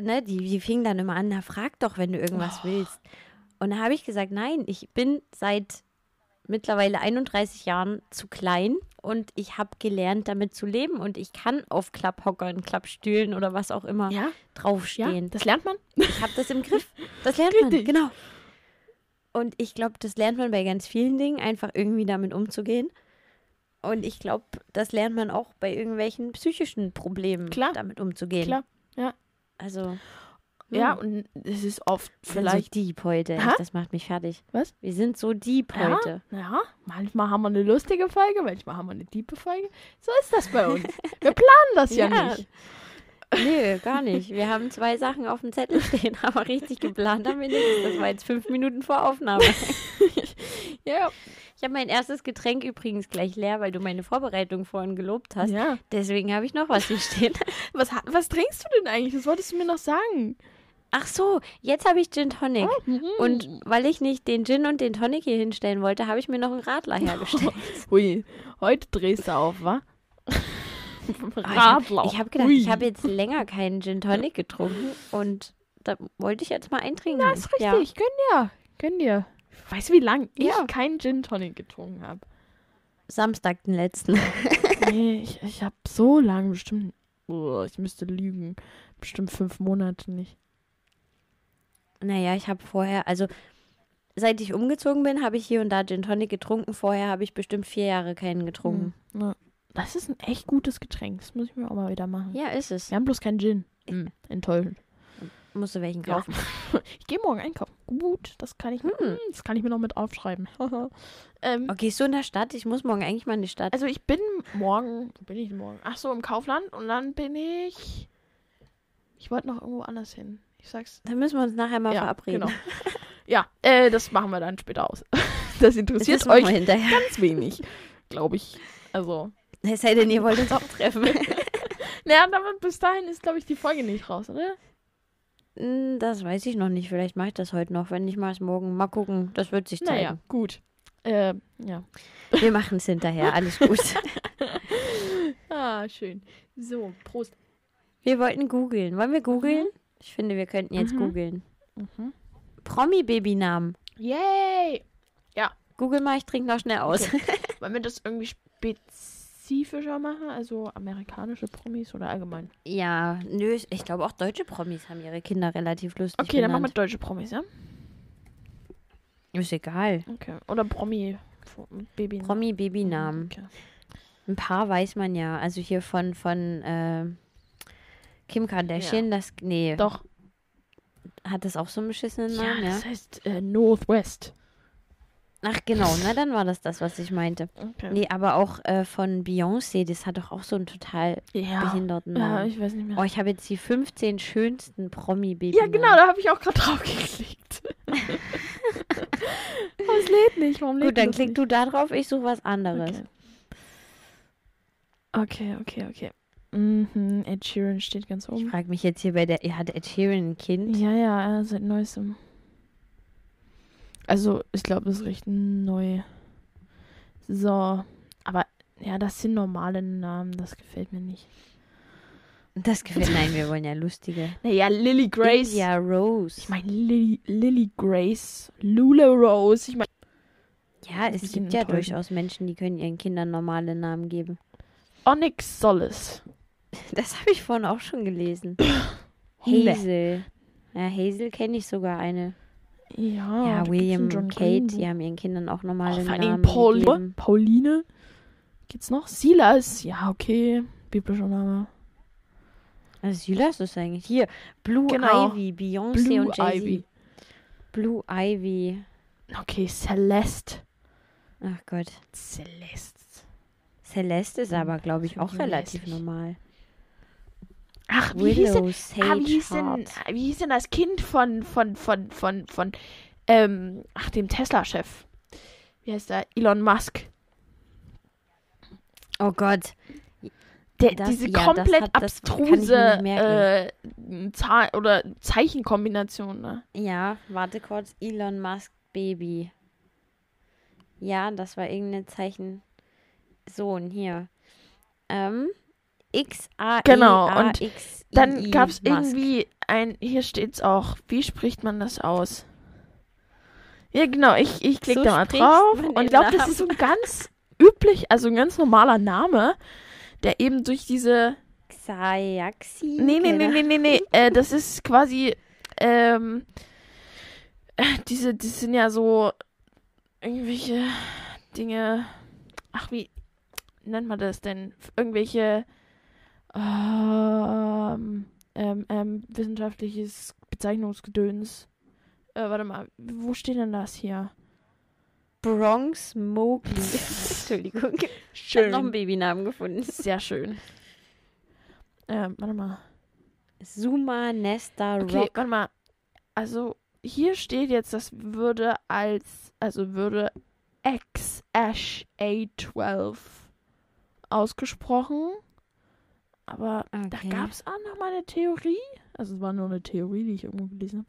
ne, die, die fingen dann immer an, na frag doch, wenn du irgendwas oh. willst. Und da habe ich gesagt, nein, ich bin seit mittlerweile 31 Jahren zu klein und ich habe gelernt, damit zu leben und ich kann auf Klapphockern, Klappstühlen oder was auch immer ja? draufstehen. Ja, das lernt man. Ich habe das im Griff. <laughs> Das lernt man, genau. Und ich glaube, das lernt man bei ganz vielen Dingen, einfach irgendwie damit umzugehen. Und ich glaube, das lernt man auch bei irgendwelchen psychischen Problemen, Klar. damit umzugehen. Klar, ja. Also. Ja, und es ist oft vielleicht. so deep heute. Das macht mich fertig. Was? Wir sind so deep ja, heute. Ja, manchmal haben wir eine lustige Folge, manchmal haben wir eine diepe Folge. So ist das bei uns. Wir planen das ja, <laughs> ja nicht. Nö, gar nicht. Wir haben zwei Sachen auf dem Zettel stehen, <laughs> aber richtig geplant haben wir nicht. Das war jetzt fünf Minuten vor Aufnahme. <laughs> Ja. Ich habe mein erstes Getränk übrigens gleich leer, weil du meine Vorbereitung vorhin gelobt hast. ja. Deswegen habe ich noch was hier stehen. Was, ha- was trinkst du denn eigentlich? Das wolltest du mir noch sagen. Ach so, jetzt habe ich Gin Tonic. Mhm. Und weil ich nicht den Gin und den Tonic hier hinstellen wollte, habe ich mir noch einen Radler <laughs> hergestellt. Hui, heute drehst du auf, wa? <laughs> Ah, Ich habe hab gedacht, Ui. ich habe jetzt länger keinen Gin Tonic getrunken und da wollte ich jetzt mal eintrinken. Ja, ist richtig. Gönn dir. Gönn dir. Weißt du, wie lange ich Ja. keinen Gin Tonic getrunken habe? Samstag den letzten. <laughs> nee, ich, ich habe so lange bestimmt. Oh, ich müsste lügen. Bestimmt fünf Monate nicht. Naja, ich habe vorher, also seit ich umgezogen bin, habe ich hier und da Gin Tonic getrunken. Vorher habe ich bestimmt vier Jahre keinen getrunken. Hm, Ja. Das ist ein echt gutes Getränk. Das muss ich mir auch mal wieder machen. Ja, ist es. Wir haben bloß keinen Gin. Hm, enttäuschend. Musst du welchen Ja. kaufen? <laughs> Ich gehe morgen einkaufen. Gut, das kann ich, Hm. hm, das kann ich mir noch mit aufschreiben. <laughs> ähm, Oh, gehst du in der Stadt? Ich muss morgen eigentlich mal in die Stadt. Also ich bin morgen, wo bin ich denn morgen? Ach so, im Kaufland und dann bin ich. Ich wollte noch irgendwo anders hin. Ich sag's. Dann müssen wir uns nachher mal ja, verabreden. Genau. <laughs> ja, äh, das machen wir dann später aus. <laughs> Das interessiert Das euch ganz wenig, glaube ich. Also, Es sei denn, ihr wollt uns auch <laughs> treffen. naja, aber bis dahin ist, glaube ich, die Folge nicht raus, oder? Hm, das weiß ich noch nicht. Vielleicht mache ich das heute noch. Wenn nicht, mal es morgen. Mal gucken. Das wird sich zeigen. Naja, gut. Äh, ja. Wir machen es hinterher. Alles gut. Ah, schön. So, Prost. Wir wollten googeln. Wollen wir googeln? Ich finde, wir könnten jetzt Mhm. googeln. Mhm. Promi-Babynamen. Yay! Google mal, ich trinke noch schnell aus. <laughs> Wollen wir das irgendwie spezifischer machen? Also amerikanische Promis oder allgemein? ja, nö, ich glaube auch deutsche Promis haben ihre Kinder relativ lustig Okay, dann machen wir benannt. deutsche Promis, ja? Ist egal. Okay. Oder Promi. Baby. Promi-Babynamen. Okay. Ein paar weiß man ja. Also hier von, von äh, Kim Kardashian, das, nee, Doch. hat das auch so einen beschissenen Ja, Namen, ja? das heißt äh, Northwest. Ach genau, na dann war das das, was ich meinte. Okay. Nee, aber auch äh, von Beyoncé, das hat doch auch so einen total Ja. behinderten Ja, Namen. ich weiß nicht mehr. oh, ich habe jetzt die 15 schönsten Promi-Babynamen. ja, genau, da habe ich auch gerade <laughs> drauf geklickt. Aber es <laughs> lädt nicht. Warum lädt Gut, dann klick nicht? du da drauf, ich suche was anderes. Okay, okay, okay. okay. Mhm, Ed Sheeran steht ganz Ich oben. frage mich jetzt hier bei der, hat Ed Sheeran ein Kind? Ja, ja, seit neuestem. Also, ich glaube, das ist recht neu. So, aber ja, das sind normale Namen, das gefällt mir nicht. Das gefällt, nein, wir <laughs> wollen ja lustige. Naja, Lily Grace. India Rose. Ich meine, Lily, Lily Grace, Lula Rose. Ich meine, ja, es gibt ja durchaus Menschen, die können ihren Kindern normale Namen geben. Onyx Solace. <laughs> Das habe ich vorhin auch schon gelesen. <coughs> Hazel. Ja, Hazel kenne ich sogar eine. Ja, ja, William und Kate, Green-Buch. die haben ihren Kindern auch Oh, normale vor allen Dingen Namen Paul gegeben. Pauline. Geht's noch? Silas. Ja, okay. Biblischer Name. Also Silas ist eigentlich hier. Blue Genau. Ivy, Beyoncé und Jay-Z. Ivy. Blue Ivy. Okay, Celeste. Ach Gott. Celeste. Celeste ist aber, glaube ich, auch relativ normal. Ach, wie hieß denn, ah, wie hieß denn, Heart. wie hieß denn das Kind von, von, von, von, von, ähm, ach, dem Tesla-Chef? Wie heißt der? Elon Musk. Oh Gott. Der, Das- diese ja, komplett hat- abstruse äh, Zahl oder Zeichenkombination, ne? Ja, warte kurz. Elon Musk Baby. Ja, das war irgendeine Zeichen. Sohn hier. Ähm. X A Genau, E A und X I Dann I gab es irgendwie ein, hier steht's auch, wie spricht man das aus? Ja, genau, ich, ich klicke So da mal drauf und glaube, das ist so ein ganz üblich, also ein ganz normaler Name, der eben durch diese Xayaxi. Nee, nee, nee, Keine- nee, nee, nee. Äh, das ist quasi, ähm, äh, diese, die sind ja so irgendwelche Dinge. Ach, wie nennt man das denn? Irgendwelche, ähm, ähm, ähm, wissenschaftliches Bezeichnungsgedöns. Äh, warte mal, wo steht denn das hier? Bronx Mowgli. <laughs> Entschuldigung. Ich habe noch einen Babynamen gefunden. Sehr schön. Ähm, warte mal. Suma Nesta Okay, Rock. warte mal. Also, hier steht jetzt, das würde als, also würde XSA12 ausgesprochen. Aber da Okay. gab es auch noch mal eine Theorie. Also es war nur eine Theorie, die ich irgendwo gelesen habe.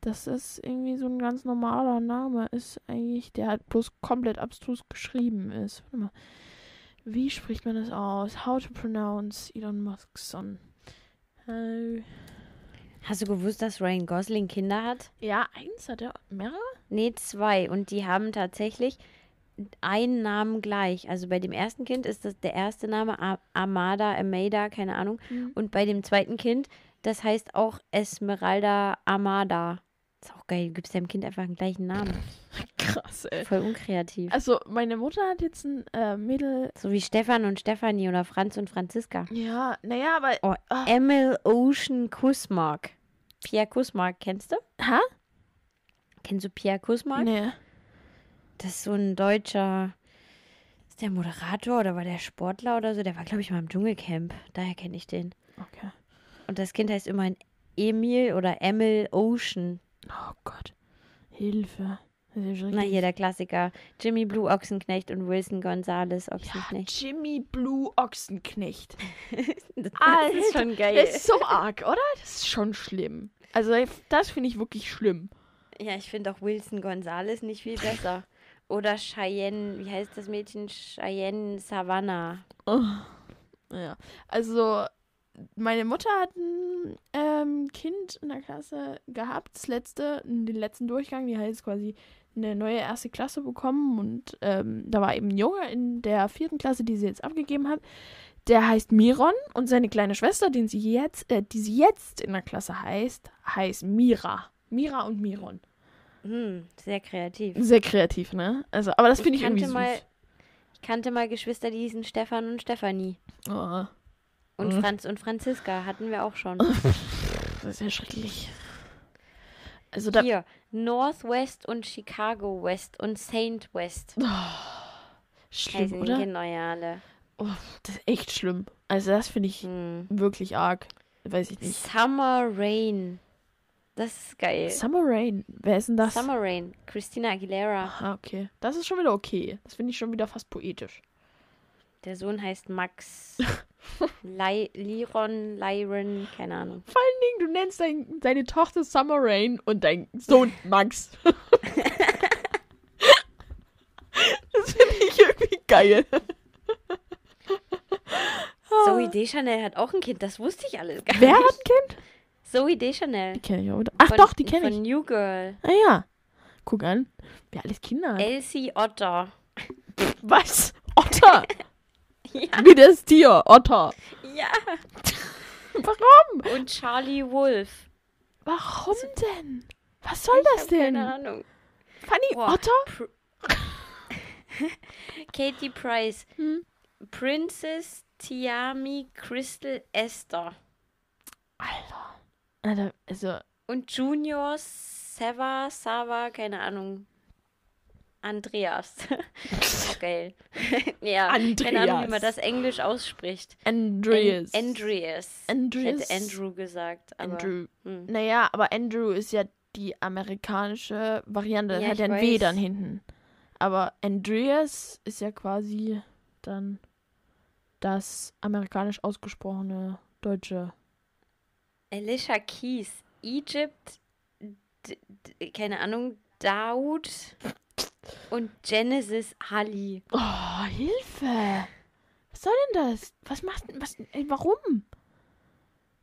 Dass das irgendwie so ein ganz normaler Name ist, eigentlich, der halt bloß komplett abstrus geschrieben ist. Warte mal. Wie spricht man das aus? How to pronounce Elon Musk's son? Äh, Hast du gewusst, dass Ryan Gosling Kinder hat? ja, eins hat er. Mehrere? Nee, zwei. Und die haben tatsächlich einen Namen gleich. Also bei dem ersten Kind ist das der erste Name A- Amada, Amada, keine Ahnung. Mhm. Und bei dem zweiten Kind, das heißt auch Esmeralda Amada. Ist auch geil. Du gibst deinem Kind einfach den gleichen Namen. <laughs> Krass, ey. Voll unkreativ. Also, meine Mutter hat jetzt ein äh, Mädel. So wie Stefan und Stefanie oder Franz und Franziska. Ja, naja, aber. Oh, Ah. Emil Ocean Kussmark. Pierre Kussmark, kennst du? Hä? Kennst du Pierre Kussmark? Nee. Das ist so ein deutscher. Ist der Moderator oder war der Sportler oder so? Der war, glaube ich, mal im Dschungelcamp. Daher kenne ich den. Okay. Und das Kind heißt immerhin Emil oder Emil Ocean. Oh Gott. Hilfe. Ja Na, hier der Klassiker. Jimmy Blue Ochsenknecht und Wilson Gonzales Ja, Ochsenknecht. Jimmy Blue Ochsenknecht. <laughs> das Alter, ist schon geil. Das ist so arg, oder? Das ist schon schlimm. Also, das finde ich wirklich schlimm. Ja, ich finde auch Wilson Gonzales nicht viel besser. Oder Cheyenne, wie heißt das Mädchen? Cheyenne Savannah. Oh. Ja. Also, meine Mutter hat ein ähm, Kind in der Klasse gehabt, das letzte, den letzten Durchgang. Die hat jetzt quasi eine neue erste Klasse bekommen und ähm, da war eben ein Junge in der vierten Klasse, die sie jetzt abgegeben hat. Der heißt Miron und seine kleine Schwester, den sie jetzt, äh, die sie jetzt in der Klasse heißt, heißt Mira. Mira und Miron. Hm, sehr kreativ. Sehr kreativ, ne? Also, aber das Ich finde ich, irgendwie kannte süß. mal- Ich kannte mal Geschwister, die hießen Stefan und Stefanie. Oh, Und Mhm. Franz und Franziska hatten wir auch schon. <laughs> das ist ja schrecklich. Also da, Hier, Northwest und Chicago West und Saint West schlimm, heißen oder? Alle. Oh, das ist echt schlimm. Also das finde ich Hm. wirklich arg. Weiß ich nicht. Summer Rain. Das ist geil. Summer Rain. Wer ist denn das? Summer Rain. Christina Aguilera. Ah, okay. Das ist schon wieder okay. Das finde ich schon wieder fast poetisch. Der Sohn heißt Max. <laughs> Li Liron, Lyron, keine Ahnung. Vor allen Dingen, du nennst dein, deine Tochter Summer Rain und dein Sohn <laughs> Max. das finde ich irgendwie geil. Zoe Deschanel hat auch ein Kind, das wusste ich alles gar Wer nicht. hat ein Kind? Zoe Deschanel. Die kenne ich auch. wieder. Ach Von- doch, die kenne Von ich. New Girl. Ah ja. Guck an. Wer alles Kinder. Elsie Otter. <laughs> Was? Otter. <laughs> Ja. Wie das Tier. Otter. Ja. <laughs> Warum? Und Charlie Wolf. Warum denn? Was soll das denn? Keine Ahnung. Fanny Boah, Otter? Pr Katie Price. Hm. Princess Tiami Crystal Esther. Alter. Alter, also, Und Junior Sava, Sava, keine Ahnung. Andreas. <laughs> Geil. <laughs> ja, keine Ahnung, wie Andreas. man das Englisch ausspricht. Andreas. An Andreas. Andreas. Ich hätte Andrew gesagt. Aber, Andrew. Hm. Naja, aber Andrew ist ja die amerikanische Variante. Ja, hat ja ein W dann hinten. Aber Andreas ist ja quasi dann das amerikanisch ausgesprochene deutsche. Alicia Keys. Egypt. Keine Ahnung. Daud. Und Genesis Halley. Oh, Hilfe! Was soll denn das? Was macht was ey, warum?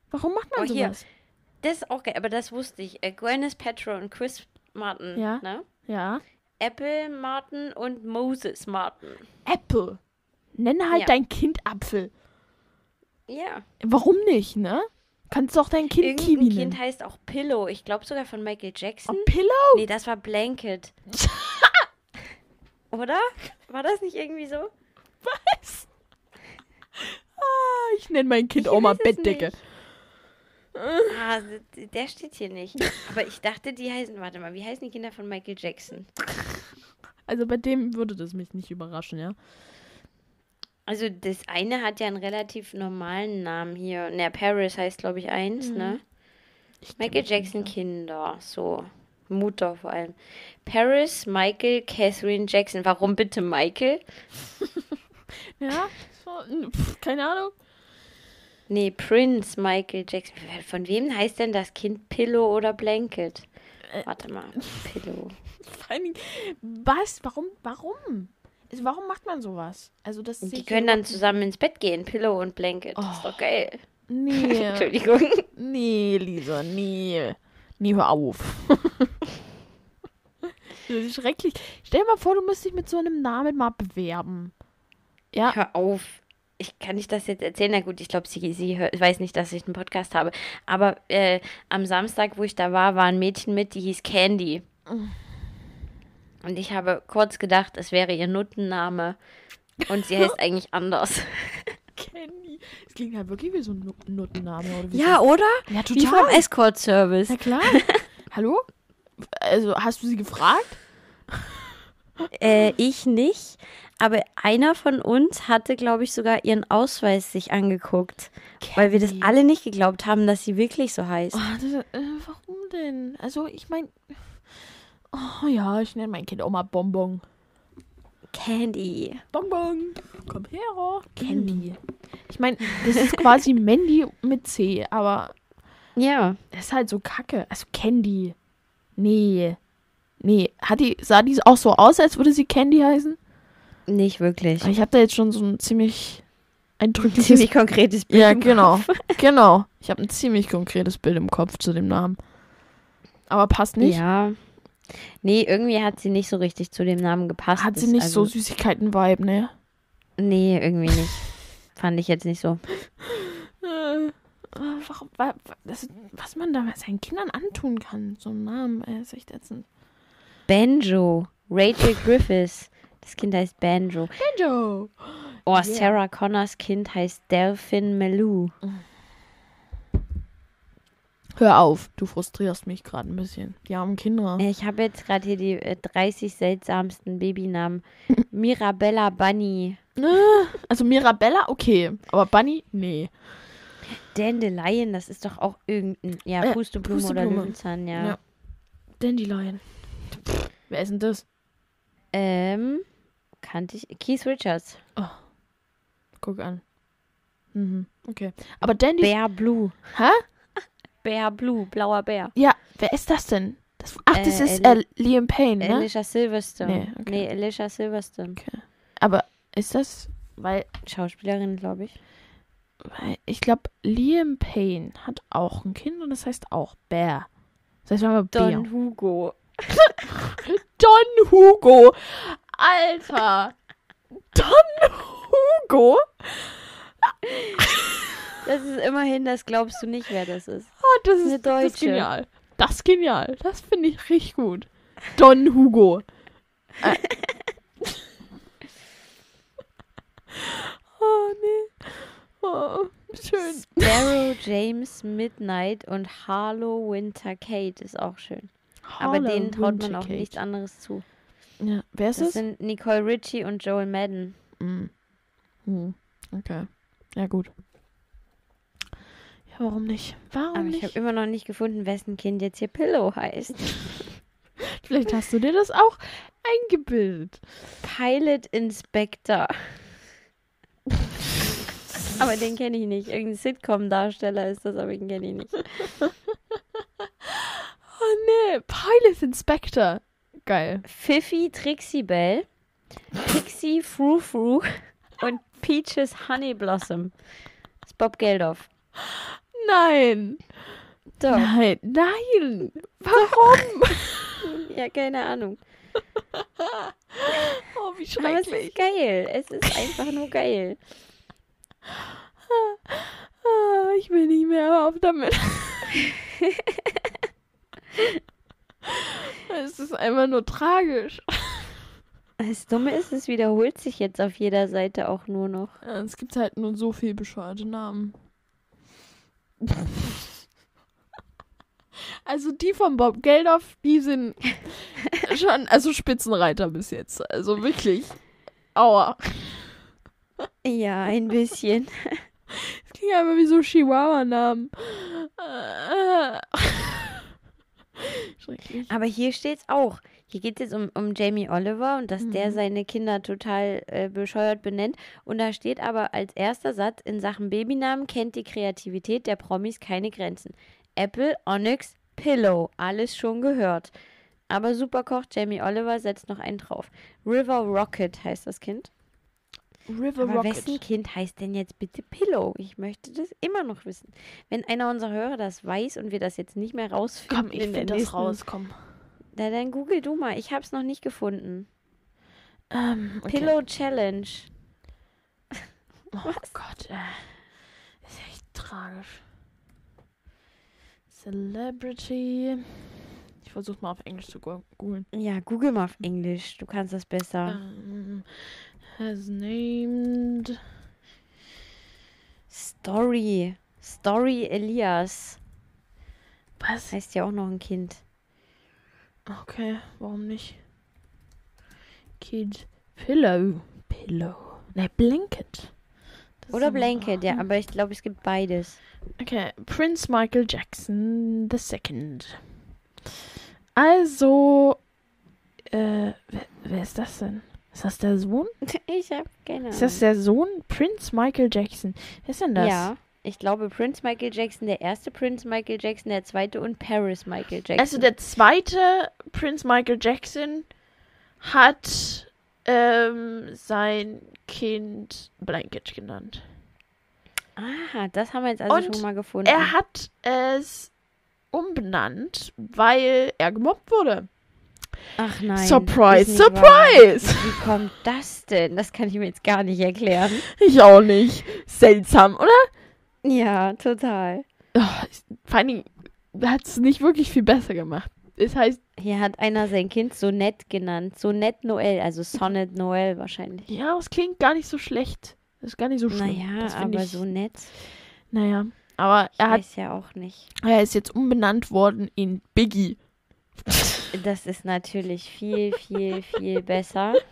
Warum macht man Oh, hier. sowas? Das ist auch geil, aber das wusste ich. Äh, Gwyneth Paltrow und Chris Martin. Ja. Ne? Ja. Apple Martin und Moses Martin. Apple. Nenne halt Ja. dein Kind Apfel. Ja. Warum nicht, ne? Kannst doch dein Kind Irgendein Kiwi Kind nennen. heißt auch Pillow. Ich glaube sogar von Michael Jackson. Oh, Pillow? Nee, das war Blanket. <laughs> Oder? War das nicht irgendwie so? Was? Ah, ich nenne mein Kind Ich auch mal Bettdecke. nicht. Ah, der steht hier nicht. Aber ich dachte, die heißen. Warte mal, wie heißen die Kinder von Michael Jackson? Also bei dem würde das mich nicht überraschen, ja. Also das eine hat ja einen relativ normalen Namen hier. Ne, Paris heißt, glaube ich, eins, Mhm. ne? Ich Michael Jackson aus. Kinder. So. Mutter vor allem. Paris, Michael, Catherine, Jackson. Warum bitte Michael? <laughs> Ja, so, pf, keine Ahnung. Nee, Prince Michael Jackson. Von wem heißt denn das Kind Pillow oder Blanket? Äh, Warte mal. <laughs> Pillow. Vor Dingen, was? Warum? Warum? Warum macht man sowas? Also, das Die können dann zusammen ins Bett gehen. Pillow und Blanket. Das ist doch geil. Nee. <laughs> Entschuldigung. Nee, Lisa, nee. Nee, hör auf. <laughs> das ist schrecklich. Stell dir mal vor, du musst dich mit so einem Namen mal bewerben. Ja, Hör auf. Ich kann nicht das jetzt erzählen. Na gut, ich glaube, sie, sie hört, weiß nicht, dass ich einen Podcast habe. Aber äh, am Samstag, wo ich da war, war ein Mädchen mit, die hieß Candy. Und ich habe kurz gedacht, es wäre ihr Nuttenname. Und sie heißt eigentlich anders. <laughs> Candy. Das klingt ja wirklich wie so ein Nut- Nuttenname. Oder wie Ja, so. oder? ja, Wie vom total. Escort-Service. Na klar. <laughs> Hallo? Also, hast du sie gefragt? <laughs> Äh, ich nicht. Aber einer von uns hatte, glaube ich, sogar ihren Ausweis sich angeguckt. Weil wir das Candy. alle nicht geglaubt haben, dass sie wirklich so heißt. Oh, das, äh, warum denn? Also, ich meine. Oh ja, ich nenne mein Kind auch mal Bonbon. Candy. Bonbon. Komm her, oh. Candy. Ich meine, das ist quasi <laughs> Mandy mit C, aber Ja. das ist halt so kacke. Also Candy. Nee. Nee. Hat die, sah die auch so aus, als würde sie Candy heißen? Nicht wirklich. Aber ich habe da jetzt schon so ein ziemlich eindrückliches Ziemlich konkretes Bild. Ja, im genau. Kopf. <laughs> Genau. Ich habe ein ziemlich konkretes Bild im Kopf zu dem Namen. Aber passt nicht. Ja. Nee, irgendwie hat sie nicht so richtig zu dem Namen gepasst. Hat sie nicht also, so Süßigkeiten-Vibe, ne? Nee, irgendwie nicht. <laughs> Fand ich jetzt nicht so. Äh, warum, wa, wa, das, was man da seinen Kindern antun kann, so einen Namen, ey, ist echt ätzend. Banjo. Rachel Griffiths. Das Kind heißt Banjo. Banjo! Oh, Yeah. Sarah Connors Kind heißt Delphin Melou. Hör auf, du frustrierst mich gerade ein bisschen. Die armen Kinder. Ich habe jetzt gerade hier die äh, 30 seltsamsten Babynamen. <laughs> Mirabella Bunny. Äh, Also Mirabella, okay. Aber Bunny, nee. Dandelion, das ist doch auch irgendein. Ja, Äh, Pusteblume, oder Pusteblume. Löwenzahn, ja. Ja. Dandelion. Pff, wer ist denn das? Ähm, kannte ich. Keith Richards. Guck an. Mhm, okay. Aber Dandy. Bear Blue. Hä? Bear Blue, blauer Bär. Ja, wer ist das denn? Das, ach, das Äh, ist äh, Liam Payne, ne? Alicia Silverstone. Nee, okay. Nee, Alicia Silverstone. Aber ist das. Weil, Schauspielerin, glaube ich. weil ich glaube, Liam Payne hat auch ein Kind und das heißt auch Bear. Das heißt aber Bär. Don Hugo. <laughs> Don Hugo. Alter. Don Hugo? <laughs> Das ist immerhin, das glaubst du nicht, wer das ist. Oh, das Eine ist, das ist genial. Das ist genial. Das finde ich richtig gut. Don Hugo. Äh. <laughs> oh, nee. Oh, schön. Sparrow James Midnight und Harlow Winter Kate ist auch schön. Aber Harlow denen traut man auch Wintercake. nichts anderes zu. Ja, wer ist Das es? sind Nicole Richie und Joel Madden. Mm. Hm. Okay. Ja, gut. Ja, warum nicht? Warum Aber ich nicht? habe immer noch nicht gefunden, wessen Kind jetzt hier Pillow heißt. <laughs> Vielleicht hast du dir das auch eingebildet. Pilot Inspector. aber den kenne ich nicht. Irgendein Sitcom-Darsteller ist das, aber den kenne ich nicht. <laughs> Oh nee, Pilot Inspector. Geil. Fifi Trixie Bell, Pixie Frou Frou und Peaches Honey Blossom. Das ist Bob Geldof. Nein. Doch. Nein, nein. Warum? Ja, keine Ahnung. Oh, wie Aber es schrecklich. ist geil. Es ist einfach nur geil. Ah, ich will nicht mehr auf damit. es ist einfach nur tragisch. Das Dumme ist, es wiederholt sich jetzt auf jeder Seite auch nur noch. Ja, es gibt halt nur so viel bescheuerte Namen. Also die von Bob Geldof, die sind schon, also Spitzenreiter bis jetzt. Also wirklich. Aua. Ja, ein bisschen. Das klingt einfach wie so Chihuahua-Namen. Schrecklich. Aber hier steht's auch. Hier geht es jetzt um, um Jamie Oliver und dass der Mhm. seine Kinder total äh, bescheuert benennt. Und da steht aber als erster Satz, in Sachen Babynamen kennt die Kreativität der Promis keine Grenzen. Apple, Onyx, Pillow, alles schon gehört. Aber Superkoch Jamie Oliver setzt noch einen drauf. River Rocket heißt das Kind. River Aber Rocket. wessen Kind heißt denn jetzt bitte Pillow? Ich möchte das immer noch wissen. Wenn einer unserer Hörer das weiß und wir das jetzt nicht mehr rausfinden, Komm, ich in der finde das nächsten- raus, komm. Na, dann google du mal. Ich hab's noch nicht gefunden. Ähm, okay. Pillow Challenge. Oh <laughs> Gott, äh. Ist echt tragisch. Celebrity. Ich versuche mal auf Englisch zu googeln. Ja, google mal auf Englisch. Du kannst das besser. Ähm, has named. Story. Story Elias. Was? Heißt ja auch noch ein Kind. Okay, warum nicht? Kid Pillow. Pillow. Ne, Blanket. Das Oder Blanket, ja, aber ich glaube, es gibt beides. Okay, Prince Michael Jackson II. Also, äh, wer, wer ist das denn? Ist das der Sohn? <laughs> Ich hab keine Ist das Ahnung. der Sohn? Prince Michael Jackson. Wer ist denn das? Ja, ich glaube Prince Michael Jackson, der erste Prince Michael Jackson, der zweite und Paris Michael Jackson. Also der zweite Prince Michael Jackson hat ähm, sein Kind Blanket genannt. Aha, das haben wir jetzt also Und schon mal gefunden. Er hat es umbenannt, weil er gemobbt wurde. Ach nein. surprise, surprise! Wahr. Wie kommt das denn? Das kann ich mir jetzt gar nicht erklären. Ich auch nicht. Seltsam, oder? Ja, total. Oh, vor allen Dingen hat es nicht wirklich viel besser gemacht. Es heißt, Hier hat einer sein Kind so nett genannt. So nett Noel, also Sonnet Noel wahrscheinlich. ja, es klingt gar nicht so schlecht. Das ist gar nicht so schlimm. Naja, das aber ich, so nett. Naja, aber Ich er, hat, weiß ja auch nicht. er ist jetzt umbenannt worden in Biggie. Das ist natürlich viel, viel, viel besser. <laughs>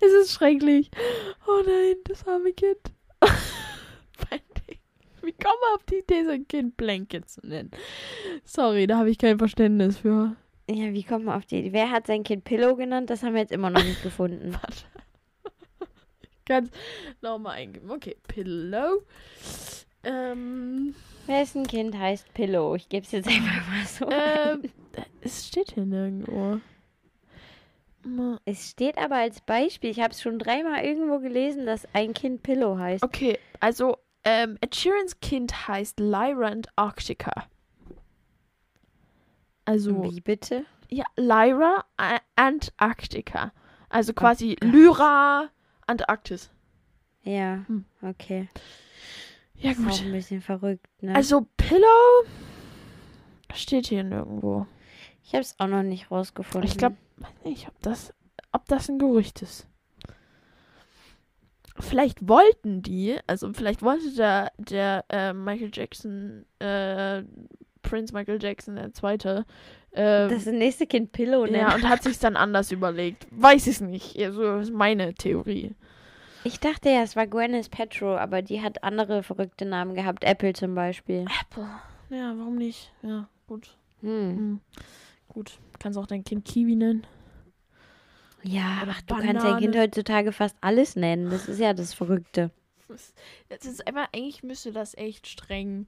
Es ist schrecklich. Oh nein, das arme Kind. <laughs> Wie kommen wir auf die Idee, sein Kind Blanket zu nennen? Sorry, da habe ich kein Verständnis für. Ja, wie kommt man auf die Idee? Wer hat sein Kind Pillow genannt? Das haben wir jetzt immer noch nicht gefunden. <laughs> Warte. Ganz nochmal eingeben. Okay, Pillow. Ähm, Wessen Kind heißt Pillow? Ich gebe es jetzt einfach mal so. ähm, <laughs> es steht hier nirgendwo. Es steht aber als Beispiel, ich habe es schon dreimal irgendwo gelesen, dass ein Kind Pillow heißt. Okay, also ähm, Ed Sheerans Kind heißt Lyra Antarctica. Also, Wie bitte? ja, Lyra A- Antarctica. Also quasi Gott. Lyra Antarktis. Ja, Hm. okay. Ja, Ist auch gut. ein bisschen verrückt, ne? Also, Pillow steht hier nirgendwo. ich habe es auch noch nicht rausgefunden. Ich glaube, weiß nicht, ob das, ob das ein Gerücht ist. Vielleicht wollten die, also vielleicht wollte der, der äh, Michael Jackson, äh, Prince Michael Jackson, der Zweite, äh, das nächste Kind Pillow nennt. ja, und hat sich dann anders überlegt. Weiß ich nicht. Also, das ist meine Theorie. Ich dachte ja, es war Gwyneth Paltrow, aber die hat andere verrückte Namen gehabt. Apple zum Beispiel. Apple. Ja, warum nicht? Ja, gut. Hm. Hm. Gut. Kannst auch dein Kind Kiwi nennen. Ja, ach, du kannst dein Banane. Kind heutzutage fast alles nennen. Das ist ja das Verrückte. Das ist einfach, eigentlich müsste das echt streng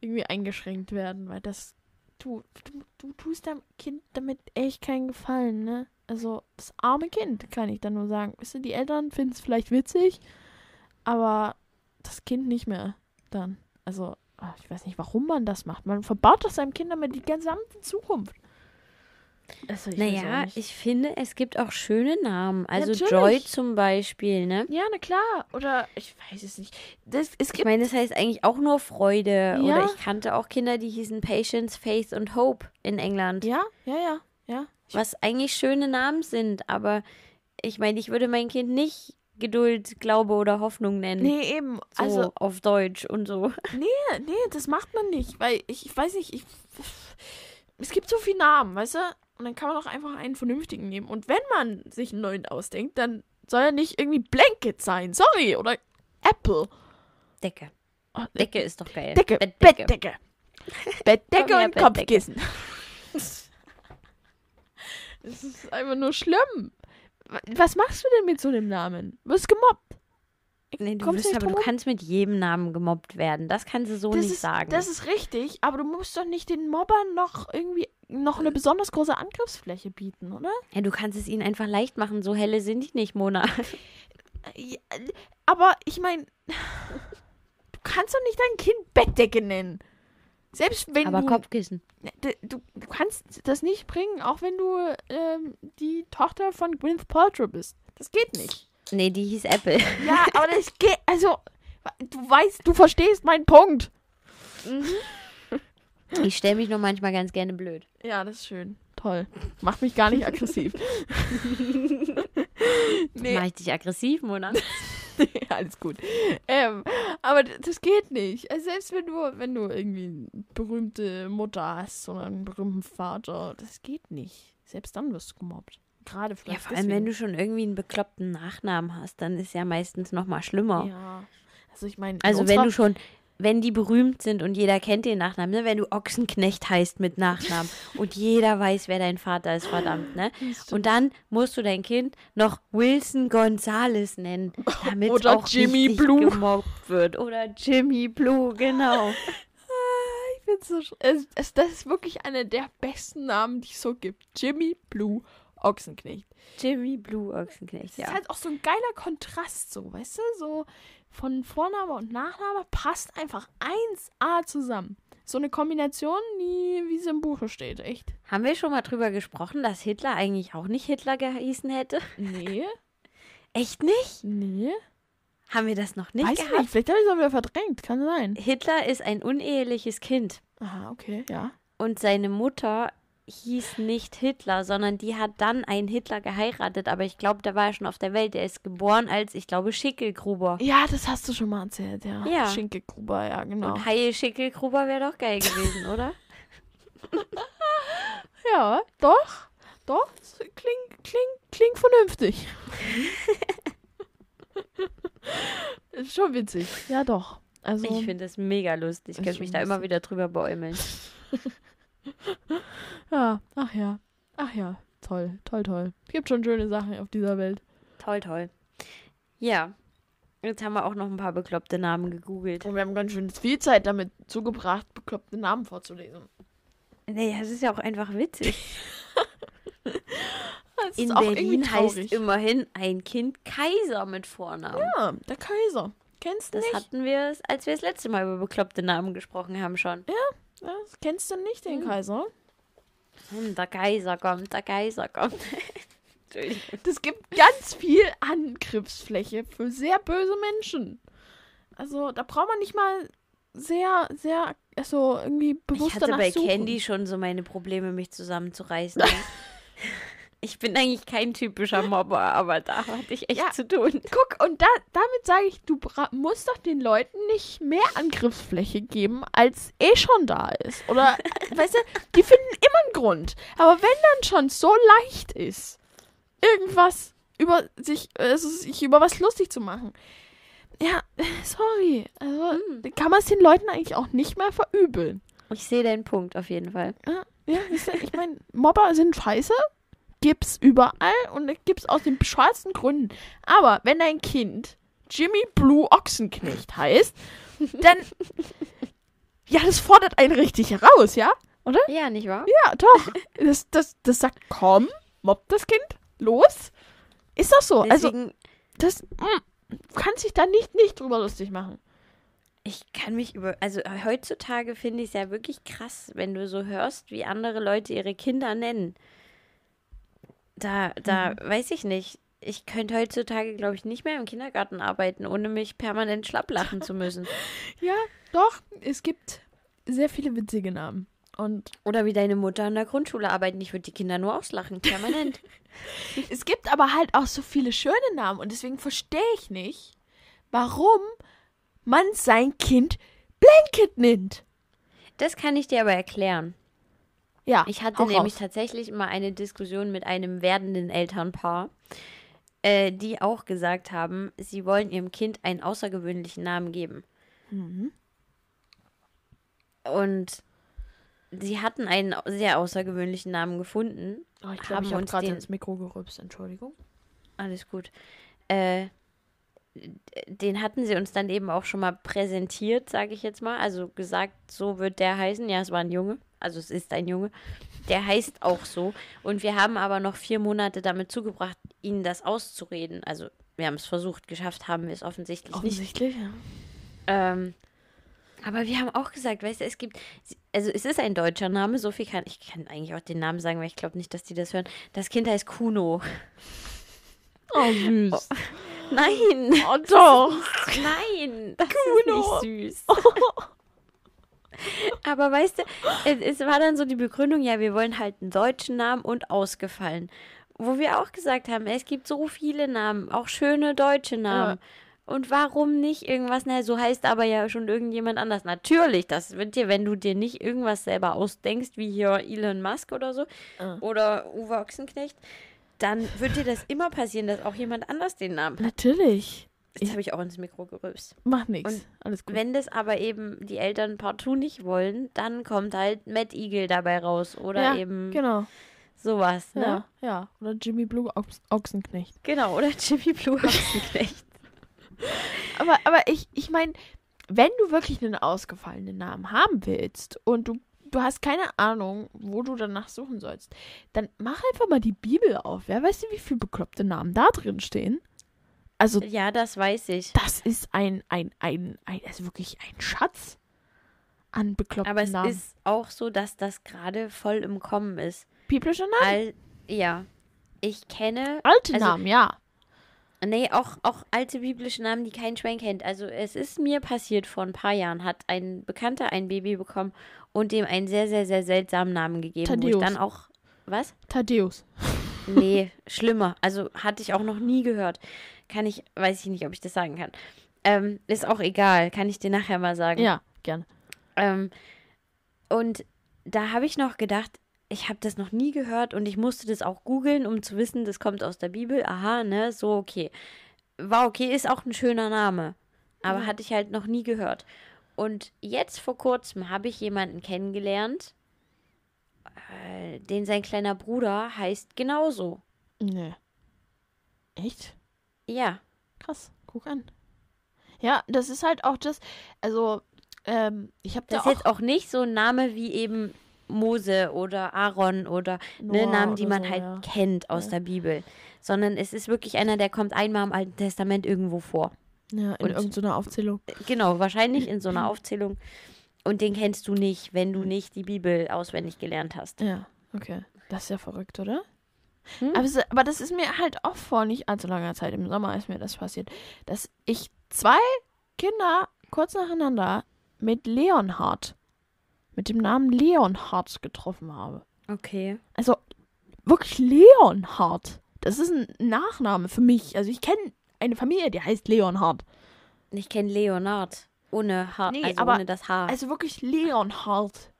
irgendwie eingeschränkt werden, weil das, du, du, du tust deinem Kind damit echt keinen Gefallen, ne? Also, das arme Kind, kann ich dann nur sagen. Wisst ihr, die Eltern finden es vielleicht witzig, aber das Kind nicht mehr dann. Also, ah, ich weiß nicht, warum man das macht. Man verbaut doch seinem Kind damit die gesamte Zukunft. Also, ich Naja, ich finde, es gibt auch schöne Namen. Also Natürlich. Joy zum Beispiel, ne? Ja, na klar. Oder ich weiß es nicht. Das, es Ich meine, das heißt eigentlich auch nur Freude. Ja. Oder ich kannte auch Kinder, die hießen Patience, Faith und Hope in England. Ja, ja, ja, ja. Ich- Was eigentlich schöne Namen sind. Aber ich meine, ich würde mein Kind nicht Geduld, Glaube oder Hoffnung nennen. Nee, eben. So Also, auf Deutsch und so. <laughs> nee, nee, das macht man nicht. Weil ich, ich weiß nicht, ich, es gibt so viele Namen, weißt du? Und dann kann man auch einfach einen vernünftigen nehmen. Und wenn man sich einen neuen ausdenkt, dann soll er nicht irgendwie Blanket sein. Sorry. Oder Apple. Decke. Oh, Decke ist doch geil. Decke. Bettdecke. Bettdecke. Bettdecke und Bettdecke. Kopfkissen. Es <laughs> ist einfach nur schlimm. Was machst du denn mit so einem Namen? Du wirst gemobbt. Nee, du, wirst, aber du kannst mit jedem Namen gemobbt werden. Das kannst du so das nicht ist, sagen. Das ist richtig, aber du musst doch nicht den Mobbern noch irgendwie noch eine besonders große Angriffsfläche bieten, oder? ja, du kannst es ihnen einfach leicht machen. So helle sind die nicht, Mona. Ja, aber ich meine, du kannst doch nicht dein Kind Bettdecke nennen. Selbst wenn aber du, Kopfkissen. D- du, du kannst das nicht bringen, auch wenn du ähm, die Tochter von Gwyneth Paltrow bist. Das geht nicht. Nee, die hieß Apple. Ja, aber das <laughs> geht, also, du weißt, du verstehst meinen Punkt. Ich stelle mich nur manchmal ganz gerne blöd. Ja, das ist schön. Toll. Macht mich gar nicht aggressiv. <laughs> nee, Mach ich dich aggressiv, Mona? <laughs> alles gut. Ähm, aber das geht nicht. Also selbst wenn du, wenn du irgendwie eine berühmte Mutter hast oder einen berühmten Vater, das geht nicht. Selbst dann wirst du gemobbt. Gerade Ja, vielleicht vor allem, wenn deswegen. du schon irgendwie einen bekloppten Nachnamen hast, dann ist ja meistens noch mal schlimmer. Ja. Also ich meine, in Also wenn du schon, wenn die berühmt sind und jeder kennt den Nachnamen, ne? wenn du Ochsenknecht heißt mit Nachnamen <laughs> und jeder weiß, wer dein Vater ist, verdammt, ne? Und dann musst du dein Kind noch Wilson Gonzales nennen, damit Oder auch Jimmy Blue. gemobbt wird. Oder Jimmy Blue, genau. <laughs> Ich find's so sch- es, es, das ist wirklich einer der besten Namen, die es so gibt. Jimmy Blue Ochsenknecht. Jimmy Blue Ochsenknecht, Das ist halt auch so ein geiler Kontrast, so, weißt du? So von Vorname und Nachname passt einfach 1A zusammen. So eine Kombination, die, wie es im Buche steht, echt. Haben wir schon mal drüber gesprochen, dass Hitler eigentlich auch nicht Hitler gehießen hätte? Nee, <laughs> Echt nicht? nee. Haben wir das noch nicht Weiß gehabt? nicht, vielleicht habe ich es auch wieder verdrängt, kann sein. Hitler ist ein uneheliches Kind. Aha, okay, ja. Und seine Mutter hieß nicht Hitler, sondern die hat dann einen Hitler geheiratet. Aber ich glaube, der war ja schon auf der Welt. Der ist geboren als, ich glaube, Schickelgruber. Ja, das hast du schon mal erzählt, ja. Ja. Schinkegruber, ja, genau. Und Heil Schickelgruber wäre doch geil gewesen, <laughs> oder? Ja, doch. Doch, klingt, klingt, klingt vernünftig. <laughs> ist schon witzig. Ja, doch. Also, Ich finde das mega lustig. Ich könnte mich da immer wieder drüber bäumeln. <laughs> <laughs> ja, ach ja. Ach ja, toll, toll, toll. Gibt schon schöne Sachen auf dieser Welt. Toll, toll. Ja. Jetzt haben wir auch noch ein paar bekloppte Namen gegoogelt. Und wir haben ganz schön viel Zeit damit zugebracht, bekloppte Namen vorzulesen. Nee, das ist ja auch einfach witzig. <laughs> Das In Berlin heißt immerhin ein Kind Kaiser mit Vornamen. Ja, der Kaiser. Kennst du Das nicht? hatten wir, als wir das letzte Mal über bekloppte Namen gesprochen haben schon. Ja, das kennst du nicht, den Hm. Kaiser? Hm, der Kaiser kommt, der Kaiser kommt. <laughs> Das gibt ganz viel Angriffsfläche für sehr böse Menschen. Also, da braucht man nicht mal sehr, sehr, also irgendwie bewusst Ich hatte bei suchen. Candy schon so meine Probleme, mich zusammenzureißen. <laughs> <laughs> ich bin eigentlich kein typischer Mobber, aber da hatte ich echt Ja. zu tun. Guck, und da, damit sage ich, du musst doch den Leuten nicht mehr Angriffsfläche geben, als eh schon da ist. Oder, <laughs> weißt du, die finden immer einen Grund. Aber wenn dann schon so leicht ist, irgendwas über sich, also sich über was lustig zu machen, ja, <laughs> sorry. Also, Hm. kann man es den Leuten eigentlich auch nicht mehr verübeln. Ich sehe deinen Punkt auf jeden Fall. Ja, ich meine, Mobber sind scheiße, gibt's überall und gibt's aus den bescheuertsten Gründen. Aber wenn dein Kind Jimmy Blue Ochsenknecht heißt, dann. <laughs> ja, das fordert einen richtig heraus, ja? Ja, nicht wahr? Ja, doch. <laughs> Das, das, das sagt, komm, mobbt das Kind, los. Ist doch so. Also, Deswegen, das. Mm, du kannst dich da nicht, nicht drüber lustig machen. ich kann mich über. Also heutzutage finde ich es ja wirklich krass, wenn du so hörst, wie andere Leute ihre Kinder nennen. Da, da Mhm. weiß ich nicht. Ich könnte heutzutage, glaube ich, nicht mehr im Kindergarten arbeiten, ohne mich permanent schlapp lachen zu müssen. <laughs> Ja, doch. Es gibt sehr viele witzige Namen. Und Oder wie deine Mutter in der Grundschule arbeiten. Ich würde die Kinder nur auslachen, permanent. <laughs> Es gibt aber halt auch so viele schöne Namen und deswegen verstehe ich nicht, warum man sein Kind Blanket nennt. das kann ich dir aber erklären. Ja, Ich hatte nämlich raus. tatsächlich mal eine Diskussion mit einem werdenden Elternpaar, äh, die auch gesagt haben, sie wollen ihrem Kind einen außergewöhnlichen Namen geben. Mhm. Und sie hatten einen sehr außergewöhnlichen Namen gefunden. Oh, ich glaube, ich habe gerade den- ins Mikro gerülpst. Entschuldigung. Alles gut. Äh, den hatten sie uns dann eben auch schon mal präsentiert, sage ich jetzt mal. Also gesagt, so wird der heißen. Ja, es war ein Junge. Also es ist ein Junge. Der heißt auch so. Und wir haben aber noch vier Monate damit zugebracht, ihnen das auszureden. Also wir haben es versucht, geschafft haben wir es offensichtlich nicht. Offensichtlich, ja. Ähm, aber wir haben auch gesagt, weißt du, es gibt, also es ist ein deutscher Name, so viel kann, ich kann eigentlich auch den Namen sagen, weil ich glaube nicht, dass die das hören. Das Kind heißt Kuno. Oh, süß. Nein, Oh, doch. nein, das Kuno. ist nicht süß. <laughs> Aber weißt du, es, es war dann so die Begründung, ja, wir wollen halt einen deutschen Namen und ausgefallen. Wo wir auch gesagt haben, es gibt so viele Namen, auch schöne deutsche Namen. Und warum nicht irgendwas, na, so heißt aber ja schon irgendjemand anders. Natürlich, das wird dir, wenn du dir nicht irgendwas selber ausdenkst, wie hier Elon Musk oder so, Ah. oder Uwe Ochsenknecht, dann wird dir das immer passieren, dass auch jemand anders den Namen hat. Natürlich. Jetzt habe ich auch ins Mikro gerülpst. Macht nichts. Alles gut. Wenn das aber eben die Eltern partout nicht wollen, dann kommt halt Matt Eagle dabei raus oder ja, eben genau. sowas, ne? Ja, ja. Oder Jimmy Blue Ochs Ochsenknecht. Genau, oder <laughs> Jimmy Blue <laughs> Ochsenknecht. Aber, aber ich, ich meine, wenn du wirklich einen ausgefallenen Namen haben willst und du, du hast keine Ahnung, wo du danach suchen sollst, dann mach einfach mal die Bibel auf. Wer weiß denn, wie viele bekloppte Namen da drin stehen? Also, ja, das weiß ich. das ist ein, ein, ein, ein also wirklich ein Schatz an bekloppten Aber es Namen. ist auch so, dass das gerade voll im Kommen ist. Biblische Namen? All, ja. Ich kenne, Alte also- Namen, ja. Nee, auch, auch alte biblische Namen, die kein Schwein kennt. Also es ist mir passiert, vor ein paar Jahren hat ein Bekannter ein Baby bekommen und dem einen sehr, sehr, sehr seltsamen Namen gegeben. Wo Thaddeus. ich dann auch, was? Thaddeus. Nee, <laughs> schlimmer. Also hatte ich auch noch nie gehört. Kann ich, weiß ich nicht, ob ich das sagen kann. Ähm, ist auch egal, kann ich dir nachher mal sagen. Ja, gerne. Ähm, und da habe ich noch gedacht, ich habe das noch nie gehört und ich musste das auch googeln, um zu wissen, das kommt aus der Bibel. Aha, ne, so okay. War okay, ist auch ein schöner Name. Aber Ja. hatte ich halt noch nie gehört. Und jetzt vor kurzem habe ich jemanden kennengelernt, äh, den sein kleiner Bruder heißt genauso. Nee. Echt? Ja. Krass, guck an. Ja, das ist halt auch das, also, ähm, ich habe da Das ist jetzt auch nicht so ein Name wie eben Mose oder Aaron oder ne, Namen, die man so, halt ja. kennt aus Ja. der Bibel. Sondern es ist wirklich einer, der kommt einmal im Alten Testament irgendwo vor. Ja, in irgendeiner Aufzählung. Genau, wahrscheinlich in so einer Aufzählung. Und den kennst du nicht, wenn du nicht die Bibel auswendig gelernt hast. Ja, okay. Das ist ja verrückt, oder? Hm? Aber, es, aber das ist mir halt auch vor nicht allzu langer Zeit, im Sommer ist mir das passiert, dass ich zwei Kinder kurz nacheinander mit Leonhard, mit dem Namen Leonhard getroffen habe. Okay. Also wirklich Leonhard. Das ist ein Nachname für mich. Also ich kenne eine Familie, die heißt Leonhard. Ich kenne Leonard. Ohne H, Nee, also aber- ohne das H. Also wirklich Leonhard.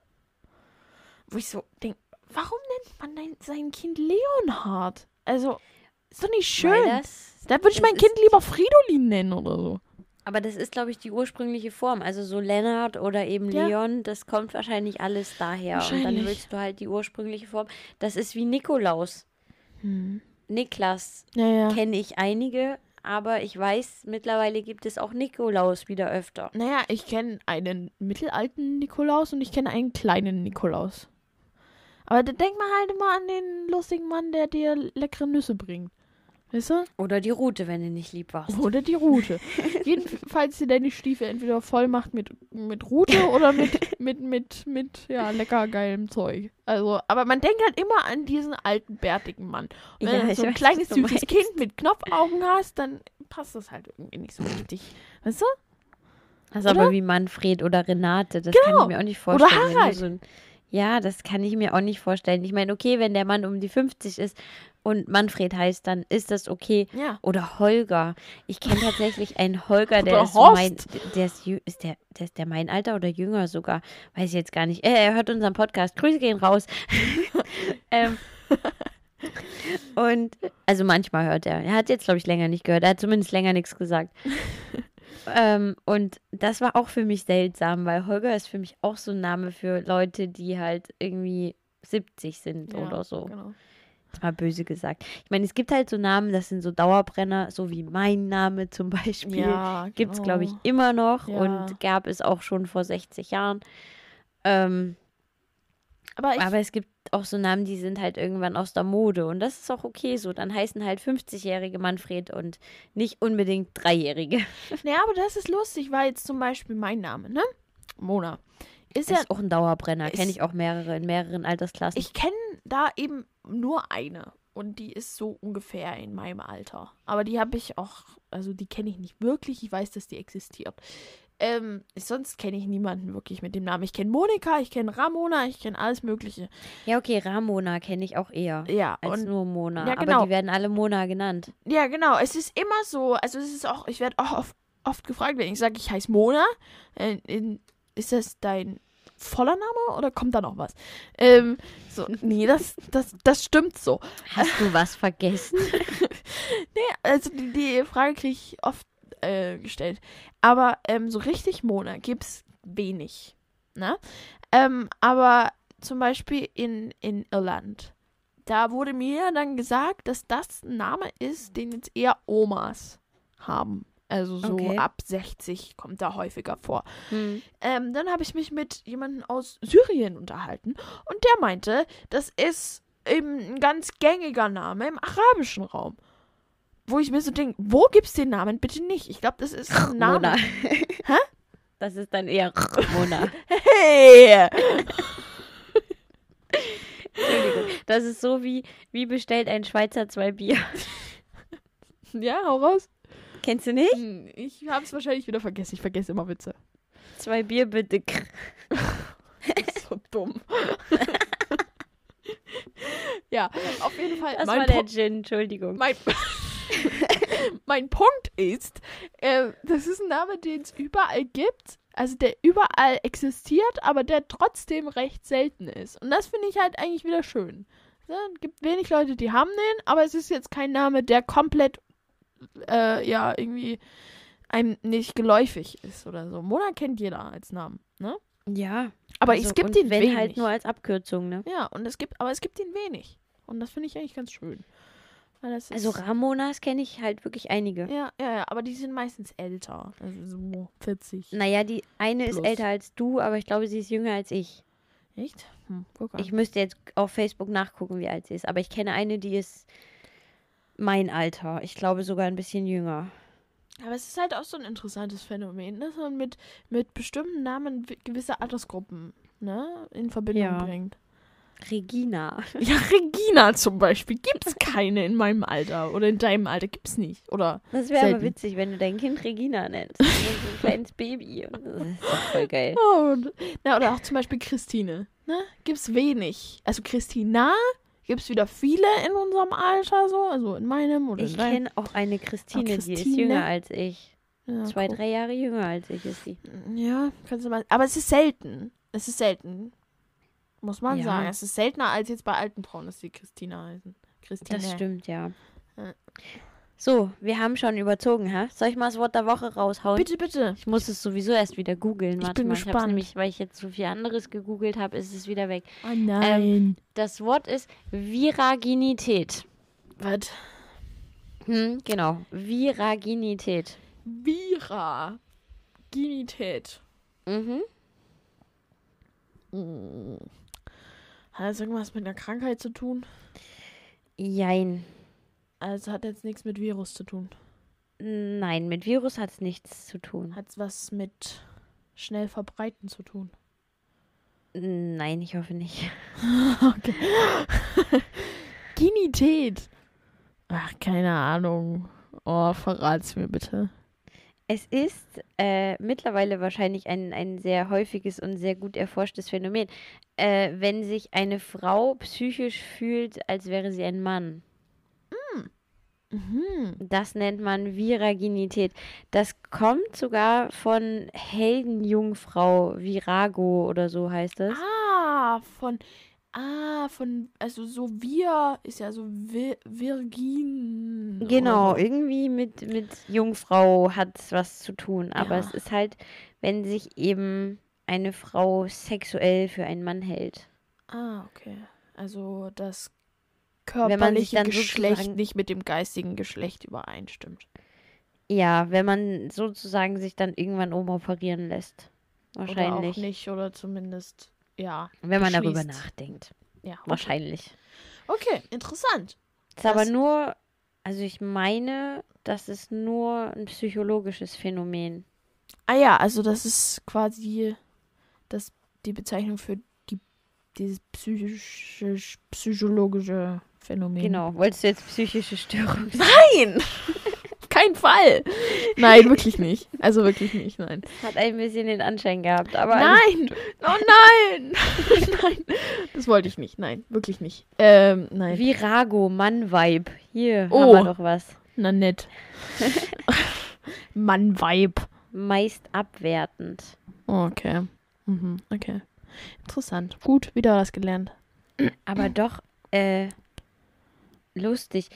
Wo ich so denke, warum nennt man dein, sein Kind Leonhard? Also, ist doch nicht schön. das, Da würde ich mein Kind lieber Fridolin nennen oder so. Aber das ist, glaube ich, die ursprüngliche Form. Also so Lennart oder eben Ja. Leon, das kommt wahrscheinlich alles daher. Und dann Wahrscheinlich. willst du halt die ursprüngliche Form. Das ist wie Nikolaus. Hm. Niklas Ja, ja. kenne ich einige, aber ich weiß, mittlerweile gibt es auch Nikolaus wieder öfter. Naja, ich kenne einen mittelalten Nikolaus und ich kenne einen kleinen Nikolaus. Aber da denk mal halt immer an den lustigen Mann, der dir leckere Nüsse bringt. Weißt du? Oder die Route, wenn du nicht lieb warst. Oder die Rute. <laughs> Jedenfalls dir deine Stiefel entweder voll macht mit, mit Rute oder mit, mit, mit, mit, ja, lecker geilem Zeug. Also, aber man denkt halt immer an diesen alten, bärtigen Mann. Und wenn Ja, du so ein weiß, kleines, süßes meinst. Kind mit Knopfaugen hast, dann passt das halt irgendwie nicht so richtig. Weißt du? Also Oder? aber wie Manfred oder Renate, das kann Genau. ich mir auch nicht Oder vorstellen. du Harald. So ein, ja, das kann ich mir auch nicht vorstellen. Ich meine, okay, wenn der Mann um die 50 ist und Manfred heißt, dann ist das okay. Ja. Oder Holger. Ich kenne tatsächlich einen Holger, der ist mein, der ist, ist der, der ist der mein Alter oder jünger sogar. Weiß ich jetzt gar nicht. Äh, er hört unseren Podcast. Grüße gehen raus. <laughs> ähm, und also manchmal hört er. Er hat jetzt, glaube ich, länger nicht gehört. Er hat zumindest länger nichts gesagt. <laughs> Ähm, und das war auch für mich seltsam, weil Holger ist für mich auch so ein Name für Leute, die halt irgendwie 70 sind Ja, oder so. Genau. Mal böse gesagt. Ich meine, es gibt halt so Namen, das sind so Dauerbrenner, so wie mein Name <laughs> zum Beispiel. Ja, Gibt es, genau. glaube ich, immer noch Ja. und gab es auch schon vor 60 Jahren. Ähm, Aber ich, aber es gibt auch so Namen, die sind halt irgendwann aus der Mode und das ist auch okay so. Dann heißen halt 50-jährige Manfred und nicht unbedingt Dreijährige. <laughs> naja, aber das ist lustig, weil jetzt zum Beispiel mein Name, ne? Mona. Ist Das ja, ist auch ein Dauerbrenner. Kenne ist- ich auch mehrere in mehreren Altersklassen. ich kenne da eben nur eine. Und die ist so ungefähr in meinem Alter. Aber die habe ich auch, also die kenne ich nicht wirklich. Ich weiß, dass die existiert. Ähm, sonst kenne ich niemanden wirklich mit dem Namen. Ich kenne Monika, ich kenne Ramona, ich kenne alles Mögliche. ja, okay, Ramona kenne ich auch eher. Ja, Als und nur Mona. Ja, genau. Aber die werden alle Mona genannt. Ja, genau. Es ist immer so. Also es ist auch, ich werde auch oft, oft gefragt, wenn ich sage, ich heiße Mona. Äh, in, ist das dein voller Name oder kommt da noch was? Ähm, so, nee, das, das, das stimmt so. Hast du was vergessen? <laughs> Nee, also die, die Frage kriege ich oft äh, gestellt. Aber ähm, so richtig Mona gibt's wenig. Ne? Ähm, aber zum Beispiel in, in Irland. Da wurde mir dann gesagt, dass das ein Name ist, den jetzt eher Omas haben. Also so Okay. ab 60 kommt da häufiger vor. Hm. Ähm, dann habe ich mich mit jemandem aus Syrien unterhalten und der meinte, das ist eben ein ganz gängiger Name im arabischen Raum. Wo ich mir so denke, wo gibt's den Namen bitte nicht? Ich glaube, das ist ein Name. Mona. <laughs> Das ist dann eher Mona. Hey! Entschuldigung. Das ist so wie, wie bestellt ein Schweizer zwei Bier. <laughs> Ja, hau raus. Kennst du nicht? Hm, Ich habe es wahrscheinlich wieder vergessen. Ich vergesse immer Witze. Zwei Bier bitte. <laughs> Das ist so dumm. <laughs> ja, auf jeden Fall. Das mein war der Punkt- Gin, Entschuldigung. mein, <laughs> mein Punkt ist, äh, das ist ein Name, den es überall gibt. Also der überall existiert, aber der trotzdem recht selten ist. Und das finde ich halt eigentlich wieder schön. Ja, Es gibt wenig Leute, die haben den, aber es ist jetzt kein Name, der komplett, äh, ja, irgendwie einem nicht geläufig ist oder so. Mona kennt jeder als Namen, ne? Ja. Aber also, es gibt ihn wenn wenig. halt nur als Abkürzung, ne? ja, und es gibt, aber es gibt ihn wenig. Und das finde ich eigentlich ganz schön. Also ist- Ramonas kenne ich halt wirklich einige. Ja, ja, ja, aber die sind meistens älter. Also so 40. Naja, die eine ist Plus. älter als du, aber ich glaube, sie ist jünger als ich. Echt? Hm. Ich müsste jetzt auf Facebook nachgucken, wie alt sie ist. Aber ich kenne eine, die ist mein Alter. Ich glaube sogar ein bisschen jünger. aber es ist halt auch so ein interessantes Phänomen, dass man mit, mit bestimmten Namen gewisse Altersgruppen ne, in Verbindung Ja. bringt. Regina. <laughs> Ja, Regina zum Beispiel. Gibt's keine in meinem Alter. Oder in deinem Alter gibt's nicht. Oder Das wäre aber witzig, wenn du dein Kind Regina nennst. So ein kleines Baby. Und das ist doch voll geil. <laughs> Oh, na, oder auch zum Beispiel Christine. Ne? Gibt's wenig. Also Christina gibt's wieder viele in unserem Alter, so, also in meinem oder Ich kenne auch eine Christine, die ist Christine? jünger als ich. Ja, Zwei, guck. drei Jahre jünger als ich ist sie. Ja, kannst du mal. Aber es ist selten. Es ist selten. Muss man Ja. sagen. Es ist seltener als jetzt bei alten Frauen, dass die Christina heißen. Christine. Das stimmt, ja. Ja. So, wir haben schon überzogen, hä? Soll ich mal das Wort der Woche raushauen? Bitte, bitte. Ich muss es sowieso erst wieder googeln. Ich bin mal, ich gespannt. nämlich, weil ich jetzt so viel anderes gegoogelt habe, ist es wieder weg. Oh nein. Das Wort ist Viraginität. Was? Hm, genau. Viraginität. Vira. Ginität. Mhm. Hm. Hat das irgendwas mit einer Krankheit zu tun? Jein. Also hat jetzt nichts mit Virus zu tun. Nein, mit Virus hat es nichts zu tun. Hat was mit schnell verbreiten zu tun. Nein, ich hoffe nicht. <laughs> Ginität. <laughs> Ach, keine Ahnung. Oh, verrat's mir bitte. Es ist äh, mittlerweile wahrscheinlich ein, ein sehr häufiges und sehr gut erforschtes Phänomen, äh, wenn sich eine Frau psychisch fühlt, als wäre sie ein Mann. Mhm. Das nennt man Viraginität. Das kommt sogar von Heldenjungfrau, Virago oder so heißt es. Ah, von. Ah, von. Also so wir ist ja so Vi Virgin. Genau, oder irgendwie mit, mit Jungfrau hat es was zu tun. Aber Ja. es ist halt, wenn sich eben eine Frau sexuell für einen Mann hält. Ah, okay. Also das körperliche Geschlecht nicht mit dem geistigen Geschlecht übereinstimmt. Ja, wenn man sozusagen sich dann irgendwann umoperieren lässt. Oder auch Wahrscheinlich. nicht, oder zumindest, ja. Wenn man darüber nachdenkt. Ja, okay. Wahrscheinlich. Okay, interessant. Ist aber nur, also ich meine, das ist nur ein psychologisches Phänomen. Ah ja, also das ist quasi das, die Bezeichnung für die, dieses psychisch, psychologische Phänomen. Genau. Wolltest du jetzt psychische Störung? Nein! <laughs> Kein Fall! Nein, wirklich nicht. Also wirklich nicht, nein. Hat ein bisschen den Anschein gehabt, aber. Nein! Oh nein! <laughs> nein! Das wollte ich nicht. Nein, wirklich nicht. Ähm, nein. Virago, Mann-Vibe. Hier Oh. haben wir doch was. Na nett. <laughs> Mann, Vibe. Meist abwertend. Okay. Mhm, okay. Interessant. Gut, wieder was gelernt. Aber doch, äh, lustig.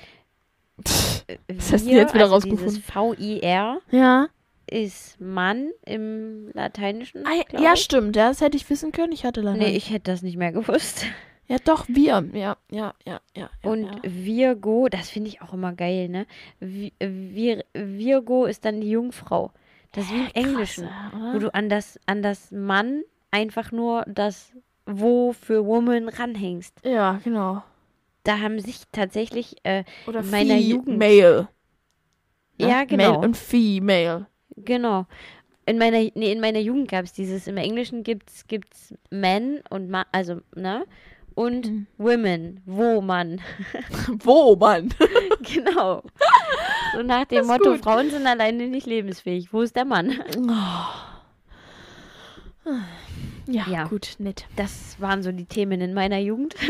Was hast du jetzt wieder also rausgefunden? V-I-R Ja. ist Mann im Lateinischen. Ah, ja, ich. stimmt. Ja, das hätte ich wissen können. Ich hatte leider. Nee, ich hätte das nicht mehr gewusst. Ja, doch, wir. Ja, ja, ja, ja. Und ja. Virgo, das finde ich auch immer geil, ne? Vi- Vir Virgo ist dann die Jungfrau. Das ist wie im Englischen, oder? wo du an das, an das Mann einfach nur das Wo für Woman ranhängst. Ja, genau. Da haben sich tatsächlich, äh, Oder in meiner Jugend- Male. Ja, genau. Male und Female. genau. In meiner, nee, in meiner Jugend gab es dieses, im Englischen gibt's, gibt's Men und Ma, also, ne? Und Mhm. Women, wo Mann. <laughs> Wo, Mann? <laughs> genau. So nach dem Motto, gut. Frauen sind alleine nicht lebensfähig. Wo ist der Mann? Ja, Ja. gut, nett. Das waren so die Themen in meiner Jugend. <laughs>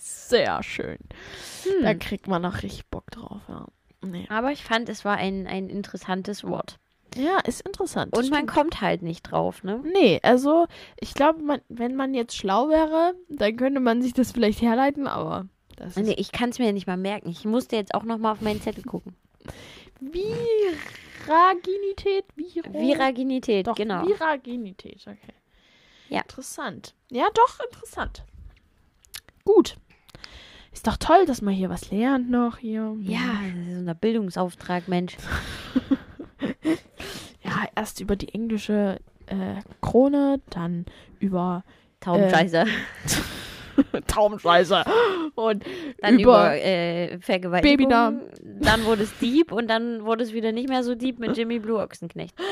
Sehr schön. Hm. Da kriegt man noch richtig Bock drauf, ja. Nee. Aber ich fand, es war ein, ein interessantes Wort. Ja, ist interessant. Und man stimmt. kommt halt nicht drauf, ne? Nee, also ich glaube, wenn man jetzt schlau wäre, dann könnte man sich das vielleicht herleiten, aber das ist Nee, ich kann es mir nicht mal merken. Ich musste jetzt auch noch mal auf meinen Zettel gucken. Viraginität, Viro Viraginität, doch, genau. Viraginität, okay. Ja. Interessant. Ja, doch, interessant. Gut. Ist doch toll, dass man hier was lernt noch hier. Ja, das ist so ein Bildungsauftrag, Mensch. <laughs> Ja, erst über die englische äh, Krone, dann über Taubenscheißer. <laughs> Taubenscheiße und dann über, über, äh, Vergewaltigung. Babynamen. Dann wurde es Dieb und dann wurde es wieder nicht mehr so Dieb mit Jimmy Blue Ochsenknecht. <laughs>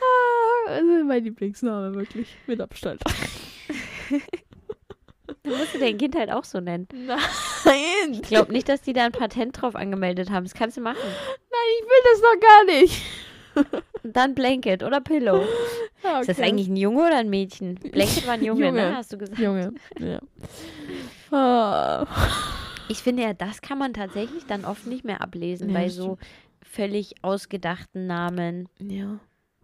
Ah, also mein Lieblingsname, wirklich. Mit Abstand. Du musst du dein Kind halt auch so nennen. Nein! Ich glaube nicht, dass die da ein Patent drauf angemeldet haben. Das kannst du machen. Nein, ich will das doch gar nicht. Und dann Blanket oder Pillow. Ja, Ist das okay. eigentlich ein Junge oder ein Mädchen? Blanket war ein Junge, Junge. ne? Hast du gesagt. Junge, ja. Ah. Ich finde ja, das kann man tatsächlich dann oft nicht mehr ablesen Ja, bei so völlig ausgedachten Namen. Ja.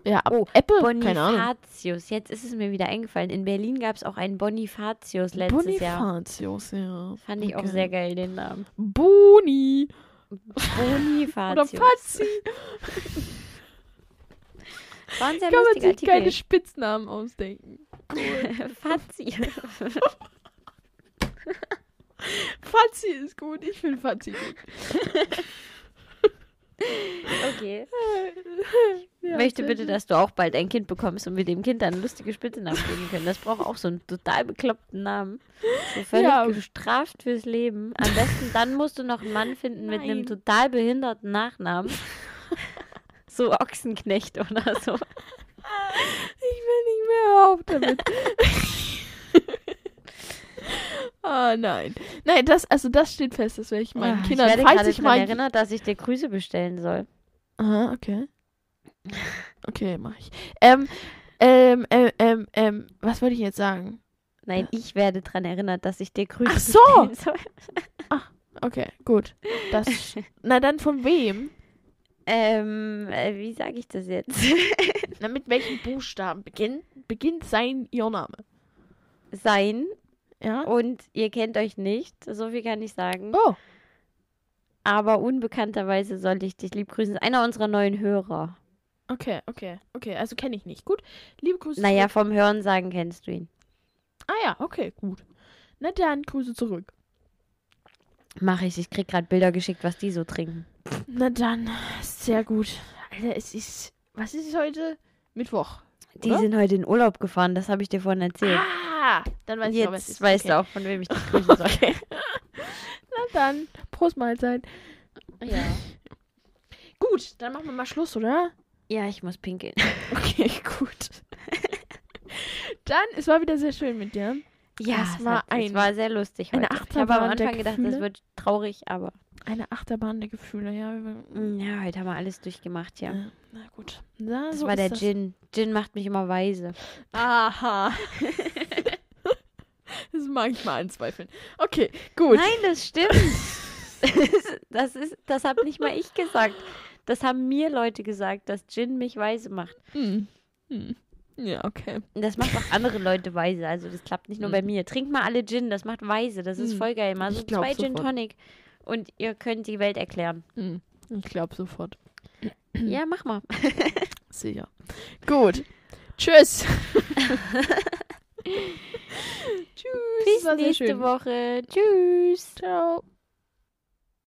Ja, Oh, Apple, keine Ahnung. Bonifatius. Jetzt ist es mir wieder eingefallen. In Berlin gab es auch einen Bonifatius letztes Jahr. Bonifatius, ja. Fand ich auch Okay. sehr geil, den Namen. Boni. Oder Bonifatius. Fazzi. <laughs> War ein sehr Kann man sich keine Artikel. Spitznamen ausdenken. <laughs> Fazzi. <laughs> Fazzi ist gut. Ich finde Fazzi gut. Okay. <laughs> Ja, Möchte bitte, dass du auch bald ein Kind bekommst und wir dem Kind dann lustige Spitznamen geben können. Das braucht auch so einen total bekloppten Namen. So völlig Ja. gestraft fürs Leben. Am besten dann musst du noch einen Mann finden mit einem Nein. total behinderten Nachnamen. <laughs> So Ochsenknecht oder so. <laughs> Ich will nicht mehr auf damit. Ah, nein. Nein, das, also das steht fest, das werde ich meinen Ah, Kindern, ich werde falls ich mal... erinnert, dass ich dir Grüße bestellen soll. Aha, okay. Okay, mach ich. Ähm, ähm, ähm, ähm, ähm, was wollte ich jetzt sagen? Nein, ich werde daran erinnert, dass ich dir Grüße Ach so. bestellen soll. <laughs> Okay, gut. Das, <laughs> na dann von wem? Ähm, äh, wie sage ich das jetzt? Na, mit welchen Buchstaben beginnt, beginnt sein ihr Name? Sein Ja? und ihr kennt euch nicht, so viel kann ich sagen. Oh. aber unbekannterweise sollte ich dich lieb grüßen. Das ist einer unserer neuen Hörer. Okay, okay, okay. Also kenne ich nicht. Gut. Liebe Grüße. Naja, vom Hören sagen kennst du ihn. Ah ja, okay, gut. Na dann, Grüße zurück. Mach ich. Ich krieg gerade Bilder geschickt, was die so trinken. Na dann, sehr gut. Alter, es ist. Was ist es heute? Mittwoch. Die Oder? sind heute in Urlaub gefahren, das habe ich dir vorhin erzählt. Ah, dann weiß ich auch, was Jetzt ist. weißt okay. du auch, von wem ich dich <laughs> grüßen soll. Okay. Na dann, Prost Mahlzeit. ja. Gut, dann machen wir mal Schluss, oder? ja, ich muss pinkeln. Okay, <laughs> gut. <laughs> dann, es war wieder sehr schön mit dir. Ja, Es es war war, ein- es war sehr lustig eine heute. Ich habe am Achterbahn Anfang gedacht, Gefühle. das wird traurig, aber Eine Achterbahn der Gefühle, ja. mm, ja, heute haben wir alles durchgemacht, ja. Ja, na gut. Na, Das so war der das. Gin. Gin macht mich immer weise. Aha. <laughs> das mag ich mal anzweifeln. Okay, gut. Nein, das stimmt. das ist, das habe nicht mal ich gesagt. Das haben mir Leute gesagt, dass Gin mich weise macht. Hm. Hm. Ja, okay. Das macht auch andere Leute weise. Also das klappt nicht nur bei mir. Trinkt mal alle Gin, das macht weise. Das ist Hm. voll geil. Mal so zwei Gin. Tonic. Und ihr könnt die Welt erklären. Hm. Ich glaube sofort. <clears throat> Ja, mach mal. <laughs> <laughs> Sicher. Gut. Tschüss. <laughs> Tschüss. Bis nächste schön. Woche. Tschüss. Ciao.